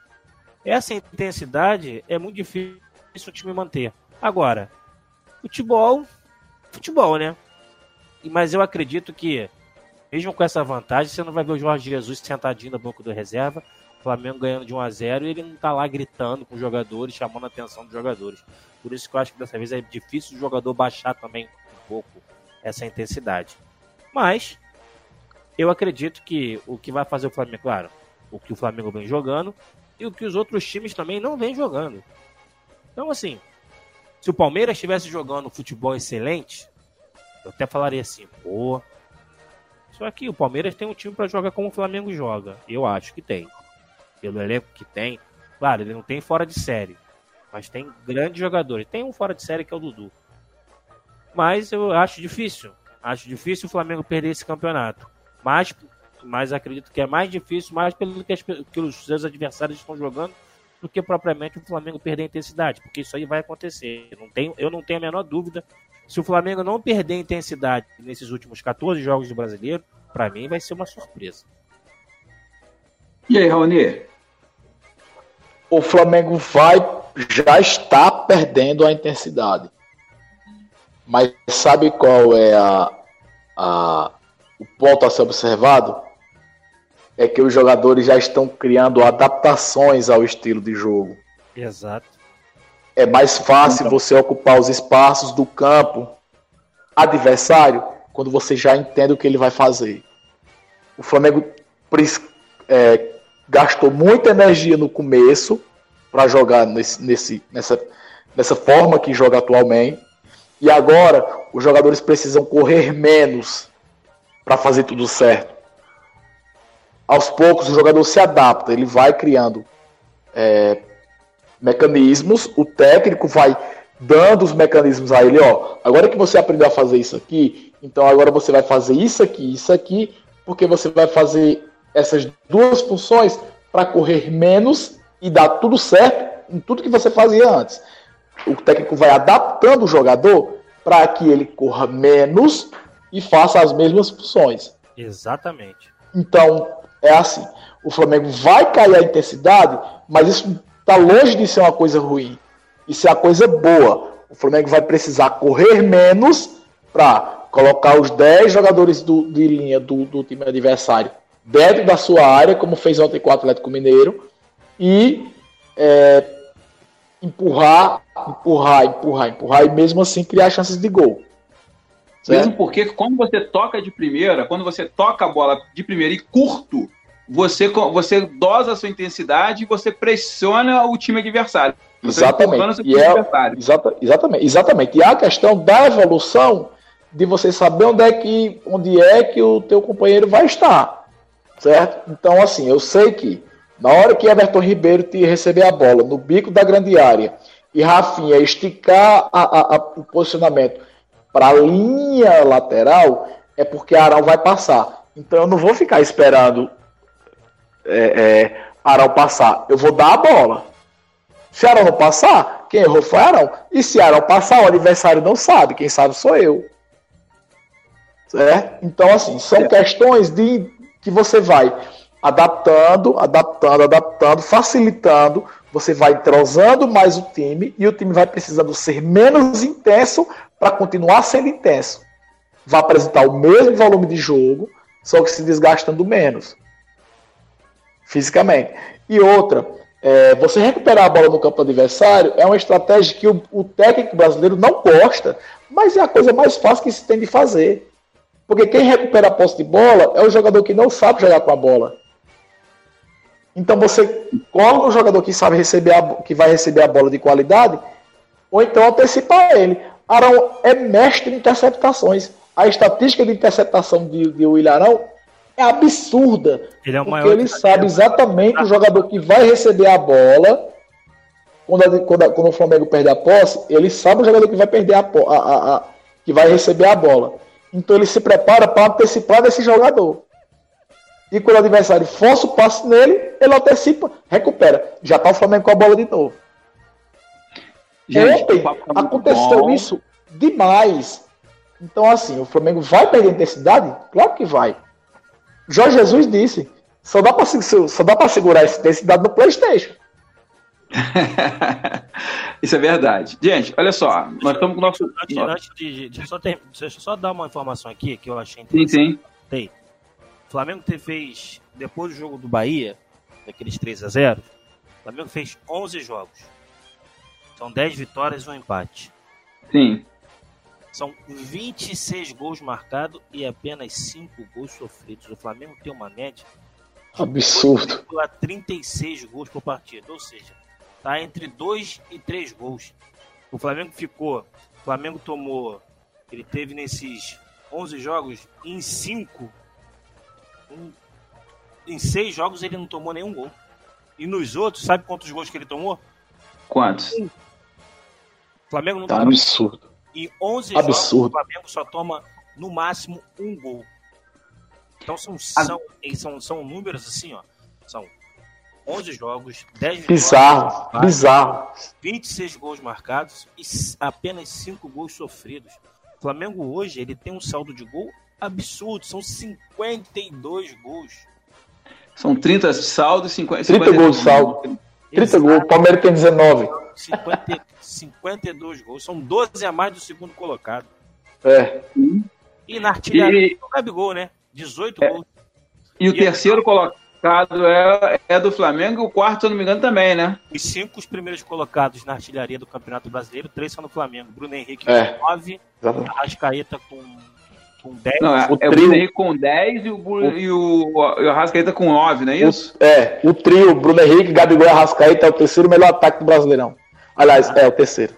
essa intensidade é muito difícil o time manter. Agora, futebol, futebol, né? Mas eu acredito que mesmo com essa vantagem, você não vai ver o Jorge Jesus sentadinho no banco do reserva, o Flamengo ganhando de 1 a 0 e ele não tá lá gritando com os jogadores, chamando a atenção dos jogadores. Por isso que eu acho que dessa vez é difícil o jogador baixar também um pouco essa intensidade. Mas eu acredito que o que vai fazer o Flamengo, claro, o que o Flamengo vem jogando e o que os outros times também não vêm jogando. Então, assim, se o Palmeiras estivesse jogando futebol excelente, eu até falaria assim, pô, só que o Palmeiras tem um time para jogar como o Flamengo joga. Eu acho que tem. Pelo elenco que tem. Claro, ele não tem fora de série. Mas tem grandes jogadores. Tem um fora de série que é o Dudu. Mas eu acho difícil. Acho difícil o Flamengo perder esse campeonato. Mas, mas acredito que é mais difícil, mais pelo que, as, que os seus adversários estão jogando, do que propriamente o Flamengo perder a intensidade. Porque isso aí vai acontecer. Eu não tenho, eu não tenho a menor dúvida se o Flamengo não perder intensidade nesses últimos 14 jogos do brasileiro, para mim vai ser uma surpresa. E aí, Raoni? O Flamengo vai, já está perdendo a intensidade. Mas sabe qual é a, a, o ponto a ser observado? É que os jogadores já estão criando adaptações ao estilo de jogo. Exato. É mais fácil então. você ocupar os espaços do campo adversário quando você já entende o que ele vai fazer. O Flamengo é, gastou muita energia no começo para jogar nesse, nesse, nessa, nessa forma que joga atualmente. E agora os jogadores precisam correr menos para fazer tudo certo. Aos poucos o jogador se adapta, ele vai criando é, mecanismos, o técnico vai dando os mecanismos a ele, ó, agora que você aprendeu a fazer isso aqui, então agora você vai fazer isso aqui, isso aqui, porque você vai fazer essas duas funções para correr menos e dar tudo certo em tudo que você fazia antes. O técnico vai adaptando o jogador para que ele corra menos e faça as mesmas funções. Exatamente. Então, é assim. O Flamengo vai cair a intensidade, mas isso está longe de ser uma coisa ruim. Isso é uma coisa boa. O Flamengo vai precisar correr menos para colocar os 10 jogadores do, de linha do, do, time adversário dentro da sua área, como fez ontem com o Atlético Mineiro, e é, empurrar, empurrar, empurrar, empurrar, e mesmo assim criar chances de gol. Certo? Mesmo porque quando você toca de primeira, quando você toca a bola de primeira e curto, você, você dosa a sua intensidade e você pressiona o time adversário. Você exatamente. E é, exata, exatamente. Exatamente. E a questão da evolução de você saber onde é que, onde é que o teu companheiro vai estar. Certo? Então, assim, eu sei que na hora que Everton Ribeiro te receber a bola no bico da grande área e Rafinha esticar a, a, a, o posicionamento para a linha lateral, é porque Arão vai passar. Então eu não vou ficar esperando é, é, Arão passar, eu vou dar a bola. Se Arão não passar, quem errou foi Arão. E se Arão passar, o adversário não sabe, quem sabe sou eu. Certo? Então, assim, são questões de que você vai adaptando, adaptando, adaptando, facilitando. Você vai entrosando mais o time e o time vai precisando ser menos intenso para continuar sendo intenso. Vai apresentar o mesmo volume de jogo, só que se desgastando menos fisicamente. E outra, é, você recuperar a bola no campo adversário é uma estratégia que o, o, técnico brasileiro não gosta, mas é a coisa mais fácil que se tem de fazer. Porque quem recupera a posse de bola é o jogador que não sabe jogar com a bola. Então você coloca o jogador que sabe receber a, que vai receber a bola de qualidade, ou então antecipar ele. Arão é mestre em interceptações. A estatística de interceptação de, de William Arão é absurda. Ele é o porque ele sabe exatamente o jogador que vai receber a bola. Quando, quando, quando, o Flamengo perder a posse, ele sabe o jogador que vai perder a, a, a, a que vai receber a bola. Então ele se prepara para antecipar desse jogador. E quando o adversário força o passe nele, ele antecipa, recupera. Já está o Flamengo com a bola de novo. Gente, Ontem tá aconteceu bom. isso demais. Então, assim, o Flamengo vai perder intensidade? Claro que vai. Jorge Jesus disse: só dá para só dá para segurar essa intensidade no PlayStation. Isso é verdade. Gente, olha só, nós estamos com o nosso. Antes, antes de, de, só ter, deixa eu só dar uma informação aqui que eu achei interessante. Sim, sim. Tem. O Flamengo fez, depois do jogo do Bahia, daqueles 3 a 0 o Flamengo fez 11 jogos. São 10 vitórias e um empate. Sim. São 26 gols marcados e apenas 5 gols sofridos. O Flamengo tem uma média absurdo. 36 gols por partida, ou seja, tá entre 2 e 3 gols. O Flamengo ficou, o Flamengo tomou, ele teve nesses 11 jogos em 5 em 6 jogos ele não tomou nenhum gol. E nos outros, sabe quantos gols que ele tomou? Quantos? O Flamengo não tá absurdo. Em 11 Absurdo. jogos, o Flamengo só toma no máximo um gol. Então são, são, são, são números assim, ó. São 11 jogos, 10 bizarro, vitórias, bizarro. 26 gols marcados e apenas 5 gols sofridos. O Flamengo hoje ele tem um saldo de gol absurdo, são 52 gols. São 30 saldos e 50, 30 gols de saldo. 30 gols, o Palmeiras tem 19. 50, 52 gols, são 12 a mais do segundo colocado. É. E na artilharia e... o Gabigol, né? 18 é. gols. E, e o terceiro colocado é, é do Flamengo, o quarto, se eu não me engano, também, né? Os cinco os primeiros colocados na artilharia do Campeonato Brasileiro, três são no Flamengo. Bruno Henrique é. com 9, Arrascaeta com, com 10. Não, é, o, é o Bruno Henrique com 10 e o, o, e o, e o Arrascaeta com 9, não é isso? O, é, o trio, Bruno Henrique, Gabigol e Arrascaeta é o terceiro melhor ataque do Brasileirão. Aliás, é o terceiro.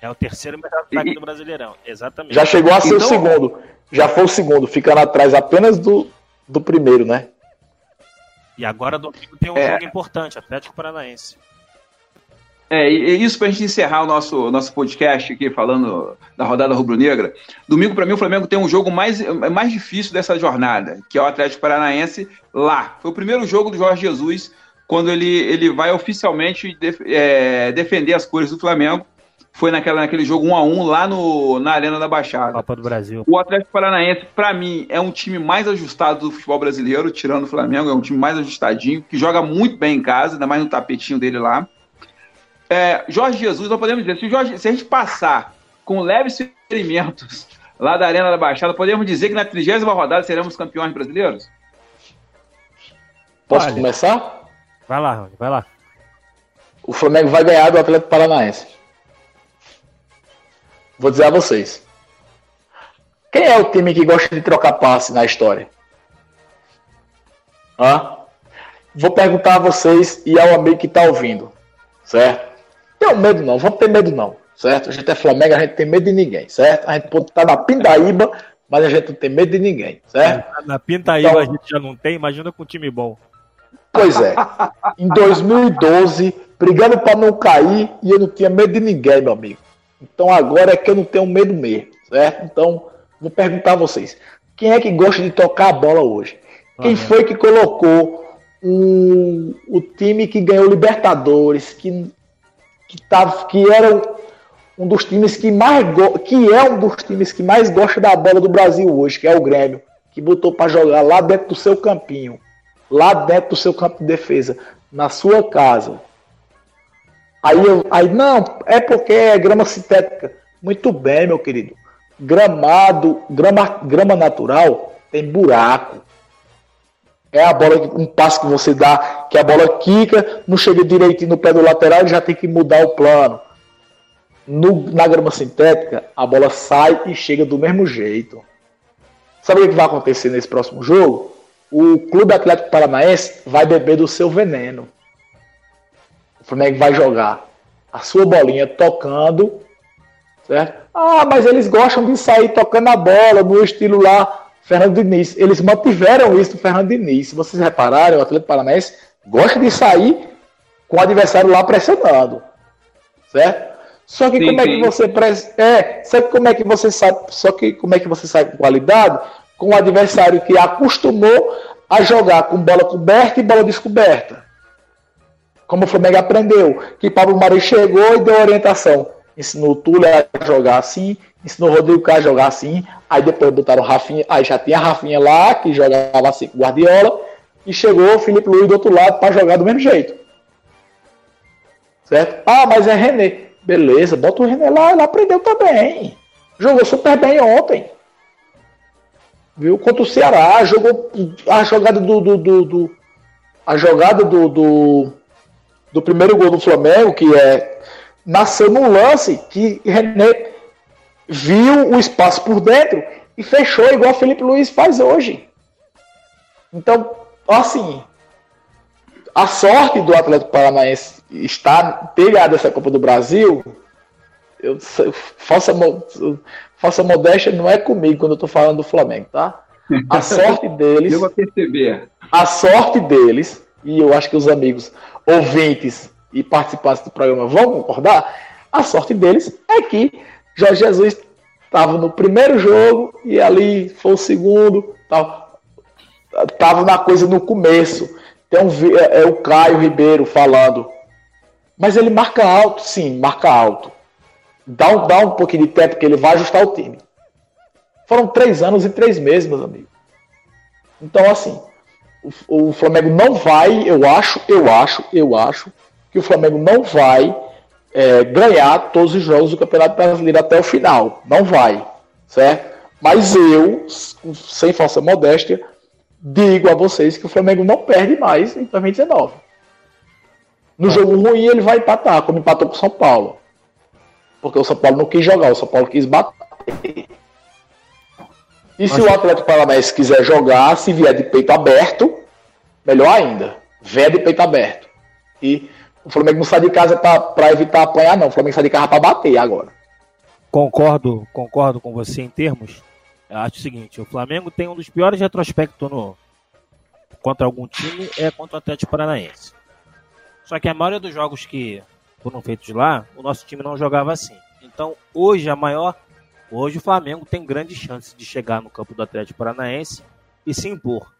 É o terceiro melhor ataque e, do Brasileirão, exatamente. Já chegou a ser então, o segundo. Já foi o segundo, ficando atrás apenas do, do primeiro, né? E agora domingo tem um é. jogo importante, Atlético Paranaense. É, e isso para a gente encerrar o nosso, nosso podcast aqui, falando da rodada rubro-negra. Domingo, para mim, o Flamengo tem um jogo mais, mais difícil dessa jornada, que é o Atlético Paranaense lá. Foi o primeiro jogo do Jorge Jesus, quando ele, ele vai oficialmente def, é, defender as cores do Flamengo. Foi naquela, naquele jogo 1 a 1 lá no, na Arena da Baixada. Copa do Brasil. O Atlético Paranaense, para mim, é um time mais ajustado do futebol brasileiro, tirando o Flamengo, é um time mais ajustadinho, que joga muito bem em casa, ainda mais no tapetinho dele lá. É, Jorge Jesus, nós podemos dizer, se, Jorge, se a gente passar com leves experimentos lá da Arena da Baixada, podemos dizer que na trigésima rodada seremos campeões brasileiros? Posso Olha. começar? Vai lá, vai lá. O Flamengo vai ganhar do Atlético Paranaense. Vou dizer a vocês. Quem é o time que gosta de trocar passe na história? Hã? Vou perguntar a vocês e ao amigo que está ouvindo, certo? Tenho medo não, vamos ter medo não, certo? A gente é Flamengo, a gente tem medo de ninguém, certo? A gente pode estar na Pindaíba, mas a gente não tem medo de ninguém, certo? Na Pindaíba então, a gente já não tem, imagina com um time bom. Pois é. Em 2012, brigando para não cair, e eu não tinha medo de ninguém, meu amigo. Então agora é que eu não tenho medo mesmo, certo? Então, vou perguntar a vocês: quem é que gosta de tocar a bola hoje? Quem foi que colocou um, o time que ganhou Libertadores, que, que, tava, que era um dos times que mais que é um dos times que mais gosta da bola do Brasil hoje, que é o Grêmio, que botou para jogar lá dentro do seu campinho lá dentro do seu campo de defesa, na sua casa. Aí, eu, aí não, é porque é grama sintética. Muito bem, meu querido. Gramado, grama, grama natural tem buraco. É a bola, um passo que você dá, que a bola quica, não chega direitinho no pé do lateral, já tem que mudar o plano. No, na grama sintética, a bola sai e chega do mesmo jeito. Sabe o que vai acontecer nesse próximo jogo? O Clube Atlético Paranaense vai beber do seu veneno. O Flamengo vai jogar a sua bolinha tocando, certo? Ah, mas eles gostam de sair tocando a bola no estilo lá Fernando Diniz. Eles mantiveram isso do Fernando Diniz. Se vocês repararem, o Atlético Paranaense gosta de sair com o adversário lá pressionando, certo? Só que sim, como sim. é que você é, só que como é que você sabe, só que como é que você sai com qualidade com o adversário que acostumou a jogar com bola coberta e bola descoberta. Como o Flamengo aprendeu, que Pablo Mari chegou e deu orientação. Ensinou o Túlio a jogar assim, ensinou o Rodrigo Caio a jogar assim, aí depois botaram o Rafinha, aí já tinha a Rafinha lá, que jogava assim com Guardiola, e chegou o Felipe Luiz do outro lado para jogar do mesmo jeito. Certo? Ah, mas é René. Beleza, bota o René lá, ele aprendeu também. Jogou super bem ontem. Viu? Contra o Ceará, jogou a jogada do, do, do, do a jogada do, do, do, primeiro gol do Flamengo, que é nasceu num lance que René viu o espaço por dentro e fechou igual o Felipe Luiz faz hoje. Então, assim, a sorte do Atlético Paranaense estar ter ganhado essa Copa do Brasil, eu faça, faça modéstia, não é comigo quando eu tô falando do Flamengo, tá? A sorte deles. Eu vou perceber. A sorte deles, e eu acho que os amigos ouvintes e participantes do programa vão concordar, a sorte deles é que Jorge Jesus estava no primeiro jogo e ali foi o segundo, estava na coisa no começo. Tem um, é, é o Caio Ribeiro falando. Mas ele marca alto, sim, marca alto. Dá um, dá um pouquinho de tempo que ele vai ajustar o time. Foram três anos e três meses, meus amigos. Então, assim, o, o Flamengo não vai, eu acho, eu acho, eu acho, que o Flamengo não vai é, ganhar todos os jogos do Campeonato Brasileiro até o final. Não vai, certo? Mas eu, sem falsa modéstia, digo a vocês que o Flamengo não perde mais em 2019. No jogo ruim ele vai empatar, como empatou com o São Paulo. Porque o São Paulo não quis jogar, o São Paulo quis bater. E se o Atlético Paranaense quiser jogar, se vier de peito aberto, melhor ainda. Vier de peito aberto. E o Flamengo não sai de casa para evitar apanhar, não. O Flamengo sai de casa para bater agora. Concordo, concordo com você em termos eu acho o seguinte, o Flamengo tem um dos piores retrospectos no contra algum time é contra o Atlético Paranaense. Só que a maioria dos jogos que foram feitos lá, o nosso time não jogava assim. Então, hoje a maior hoje o Flamengo tem grande chance de chegar no campo do Atlético Paranaense e se impor.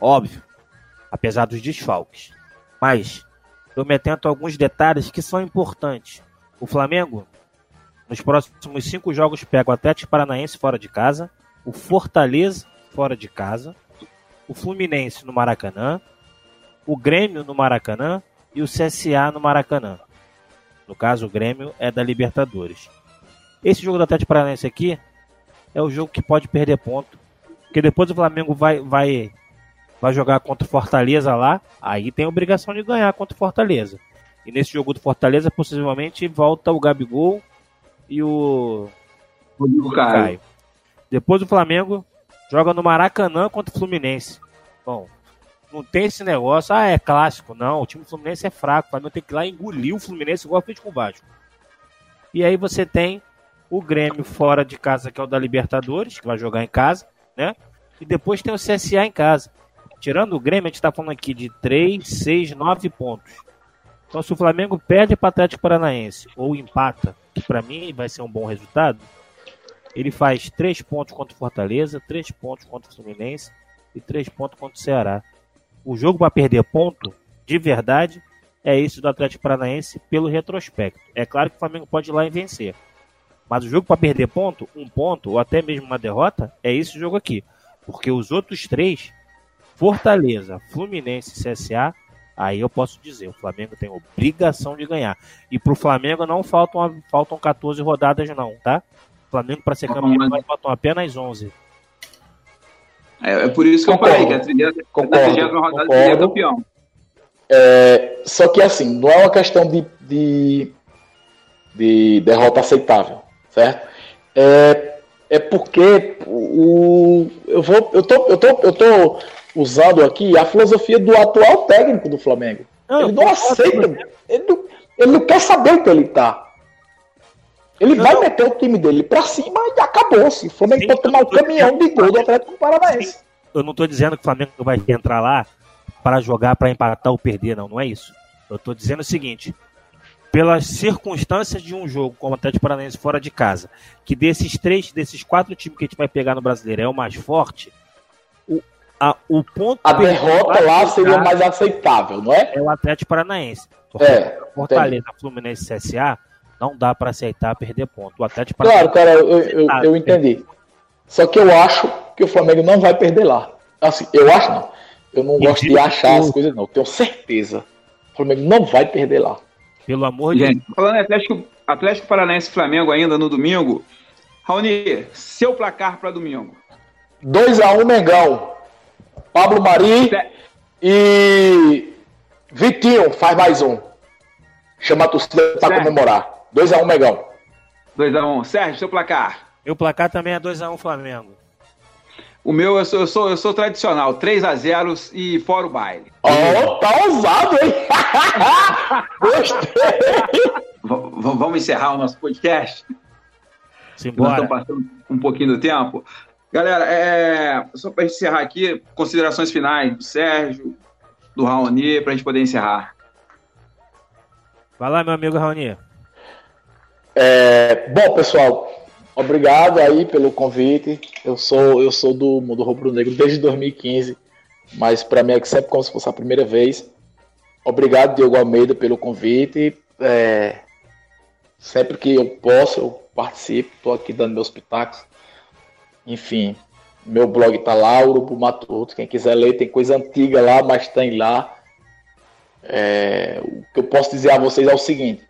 Óbvio, apesar dos desfalques. Mas eu me atento a alguns detalhes que são importantes. O Flamengo, nos próximos cinco jogos, pega o Atlético Paranaense fora de casa, o Fortaleza fora de casa, o Fluminense no Maracanã, o Grêmio no Maracanã e o CSA no Maracanã. No caso, o Grêmio é da Libertadores. Esse jogo do Atlético Paranaense aqui é o jogo que pode perder ponto, porque depois o Flamengo vai vai vai jogar contra o Fortaleza lá, aí tem a obrigação de ganhar contra o Fortaleza. E nesse jogo do Fortaleza, possivelmente volta o Gabigol e o Rodrigo Caio. Depois o Flamengo joga no Maracanã contra o Fluminense. Bom, não tem esse negócio, ah, é clássico. Não, o time do Fluminense é fraco. O Flamengo tem que ir lá engolir o Fluminense igual fez com o Vasco. E aí você tem o Grêmio fora de casa, que é o da Libertadores, que vai jogar em casa, né? E depois tem o CSA em casa. Tirando o Grêmio, a gente está falando aqui de 3, 6, 9 pontos. Então, se o Flamengo perde para o Atlético Paranaense ou empata, que para mim vai ser um bom resultado, ele faz 3 pontos contra o Fortaleza, 3 pontos contra o Fluminense e 3 pontos contra o Ceará. O jogo para perder ponto, de verdade, é esse do Atlético Paranaense pelo retrospecto. É claro que o Flamengo pode ir lá e vencer. Mas o jogo para perder ponto, um ponto, ou até mesmo uma derrota, é esse jogo aqui. Porque os outros três Fortaleza, Fluminense e CSA, aí eu posso dizer, o Flamengo tem obrigação de ganhar. E pro Flamengo não faltam, faltam 14 rodadas não, tá? O Flamengo para ser campeão mas... faltam apenas 11. É, é por isso que concordo, eu falei que a 30 rodada seria campeão. É, só que assim, não é uma questão de, de, de derrota aceitável, certo? É, é porque o, eu, vou, eu, tô, eu, tô, eu tô usando aqui a filosofia do atual técnico do Flamengo. Não, ele não aceita, ele não, ele não quer saber o que ele tá. Ele vai meter o time dele pra cima e acabou-se. O Flamengo pode tomar o caminhão de gol do Atlético Paranaense. Eu não tô dizendo que o Flamengo vai entrar lá para jogar para empatar ou perder, não, não é isso. Eu tô dizendo o seguinte: pelas circunstâncias de um jogo como o Atlético Paranaense fora de casa, que desses três, desses quatro times que a gente vai pegar no Brasileiro é o mais forte, o, a, o ponto. A derrota lá seria mais aceitável, não é? É o Atlético Paranaense. Porque é, Fortaleza, entendi. Fluminense e CSA não dá para aceitar perder ponto. O Atlético Claro, cara, eu, eu, eu entendi. Só que eu acho que o Flamengo não vai perder lá. Assim, eu acho não. Eu não e gosto de achar as coisas, não. tenho certeza. O Flamengo não vai perder lá. Pelo amor de Deus. Falando em Atlético, Atlético Paranaense Flamengo ainda no domingo. Raoni, seu placar para domingo. 2x1 um, Mengão. Pablo Mari e Vitinho faz mais um. Chama a torcida para comemorar. 2x1 um, Megão. 2x1. Um. Sérgio, seu placar. Meu placar também é 2x1 um, Flamengo. O meu, eu sou, eu sou, eu sou tradicional, 3 x 0 e fora o baile. Oh, tá ousado, hein? Gostei! vamos encerrar o nosso podcast? Simbora. Nós estamos passando um pouquinho do tempo. Galera, é, só para encerrar aqui, considerações finais do Sérgio, do Raoni, para a gente poder encerrar. Vai lá, meu amigo Raoni. É, bom, pessoal, obrigado aí pelo convite. Eu sou eu sou do mundo rubro negro desde 2015, mas para mim é sempre como se fosse a primeira vez. Obrigado, Diogo Almeida, pelo convite. É, sempre que eu posso, eu participo. Estou aqui dando meus pitacos. Enfim, meu blog tá lá, Urubu Matuto. Quem quiser ler, tem coisa antiga lá, mas tem lá. É, o que eu posso dizer a vocês é o seguinte: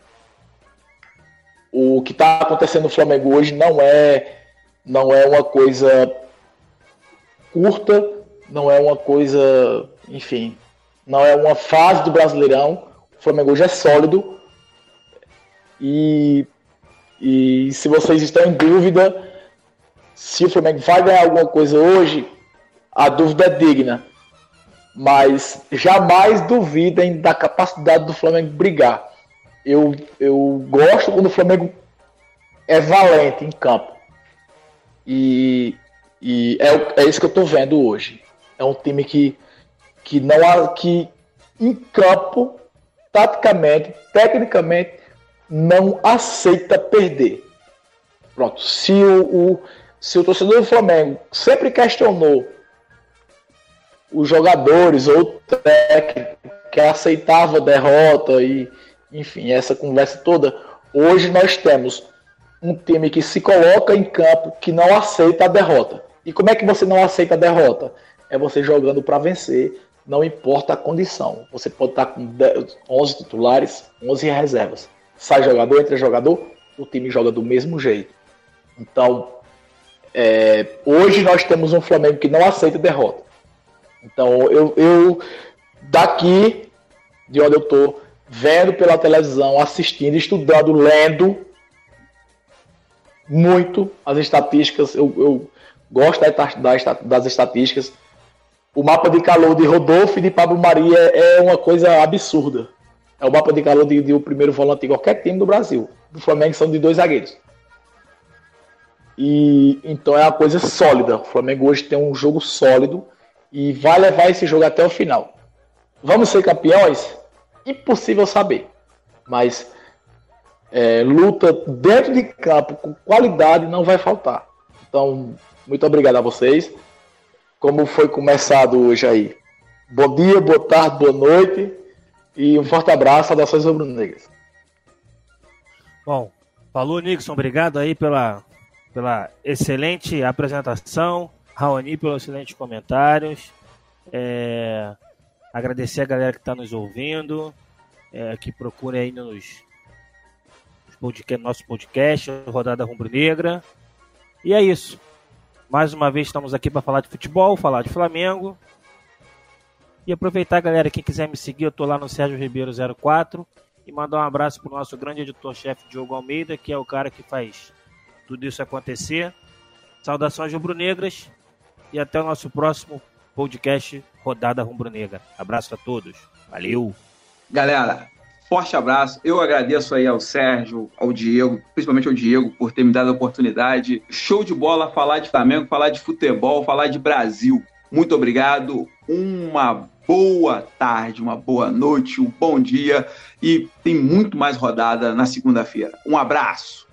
o que está acontecendo no Flamengo hoje não é não é uma coisa curta, não é uma coisa, enfim, não é uma fase do Brasileirão. O Flamengo hoje é sólido e, e se vocês estão em dúvida se o Flamengo vai ganhar alguma coisa hoje, a dúvida é digna. Mas jamais duvidem da capacidade do Flamengo brigar eu, eu gosto quando o Flamengo é valente em campo. E, e é, é isso que eu estou vendo hoje. É um time que, que não há, que em campo, taticamente, tecnicamente, não aceita perder. Pronto. Se o, o, se o torcedor do Flamengo sempre questionou os jogadores ou o técnico que aceitava derrota e, enfim, essa conversa toda. Hoje nós temos um time que se coloca em campo que não aceita a derrota. E como é que você não aceita a derrota? É você jogando para vencer, não importa a condição. Você pode estar com 11 titulares, 11 reservas. Sai jogador, entra jogador, o time joga do mesmo jeito. Então, é, hoje nós temos um Flamengo que não aceita derrota. Então, eu, eu daqui de onde eu estou, vendo pela televisão, assistindo, estudando, lendo muito as estatísticas. Eu, eu gosto das estatísticas. O mapa de calor de Rodolfo e de Pablo Maria é uma coisa absurda. É o mapa de calor de, de o primeiro volante de qualquer time do Brasil. Do Flamengo são de dois zagueiros. E então é uma coisa sólida. O Flamengo hoje tem um jogo sólido e vai levar esse jogo até o final. Vamos ser campeões? impossível saber. Mas é, luta dentro de campo com qualidade não vai faltar. Então, muito obrigado a vocês. Como foi começado hoje aí. Bom dia, boa tarde, boa noite e um forte abraço, saudações rubro-negras. Bom, falou Nixon, obrigado aí pela, pela excelente apresentação. Raoni pelos excelentes comentários. É, agradecer a galera que está nos ouvindo, é, que procura aí nos, nos podcast, nosso podcast, Rodada Rumbro Negra. E é isso. Mais uma vez estamos aqui para falar de futebol, falar de Flamengo. E aproveitar, galera, quem quiser me seguir, eu tô lá no Sérgio Ribeiro 04 e mandar um abraço pro nosso grande editor-chefe Diogo Almeida, que é o cara que faz tudo isso acontecer. Saudações rubro-negras e até o nosso próximo podcast Rodada Rubro-Negra. Abraço a todos. Valeu. Galera, forte abraço. Eu agradeço aí ao Sérgio, ao Diego, principalmente ao Diego, por ter me dado a oportunidade. Show de bola falar de Flamengo, falar de futebol, falar de Brasil. Muito obrigado. Uma boa tarde, uma boa noite, um bom dia e tem muito mais rodada na segunda-feira. Um abraço.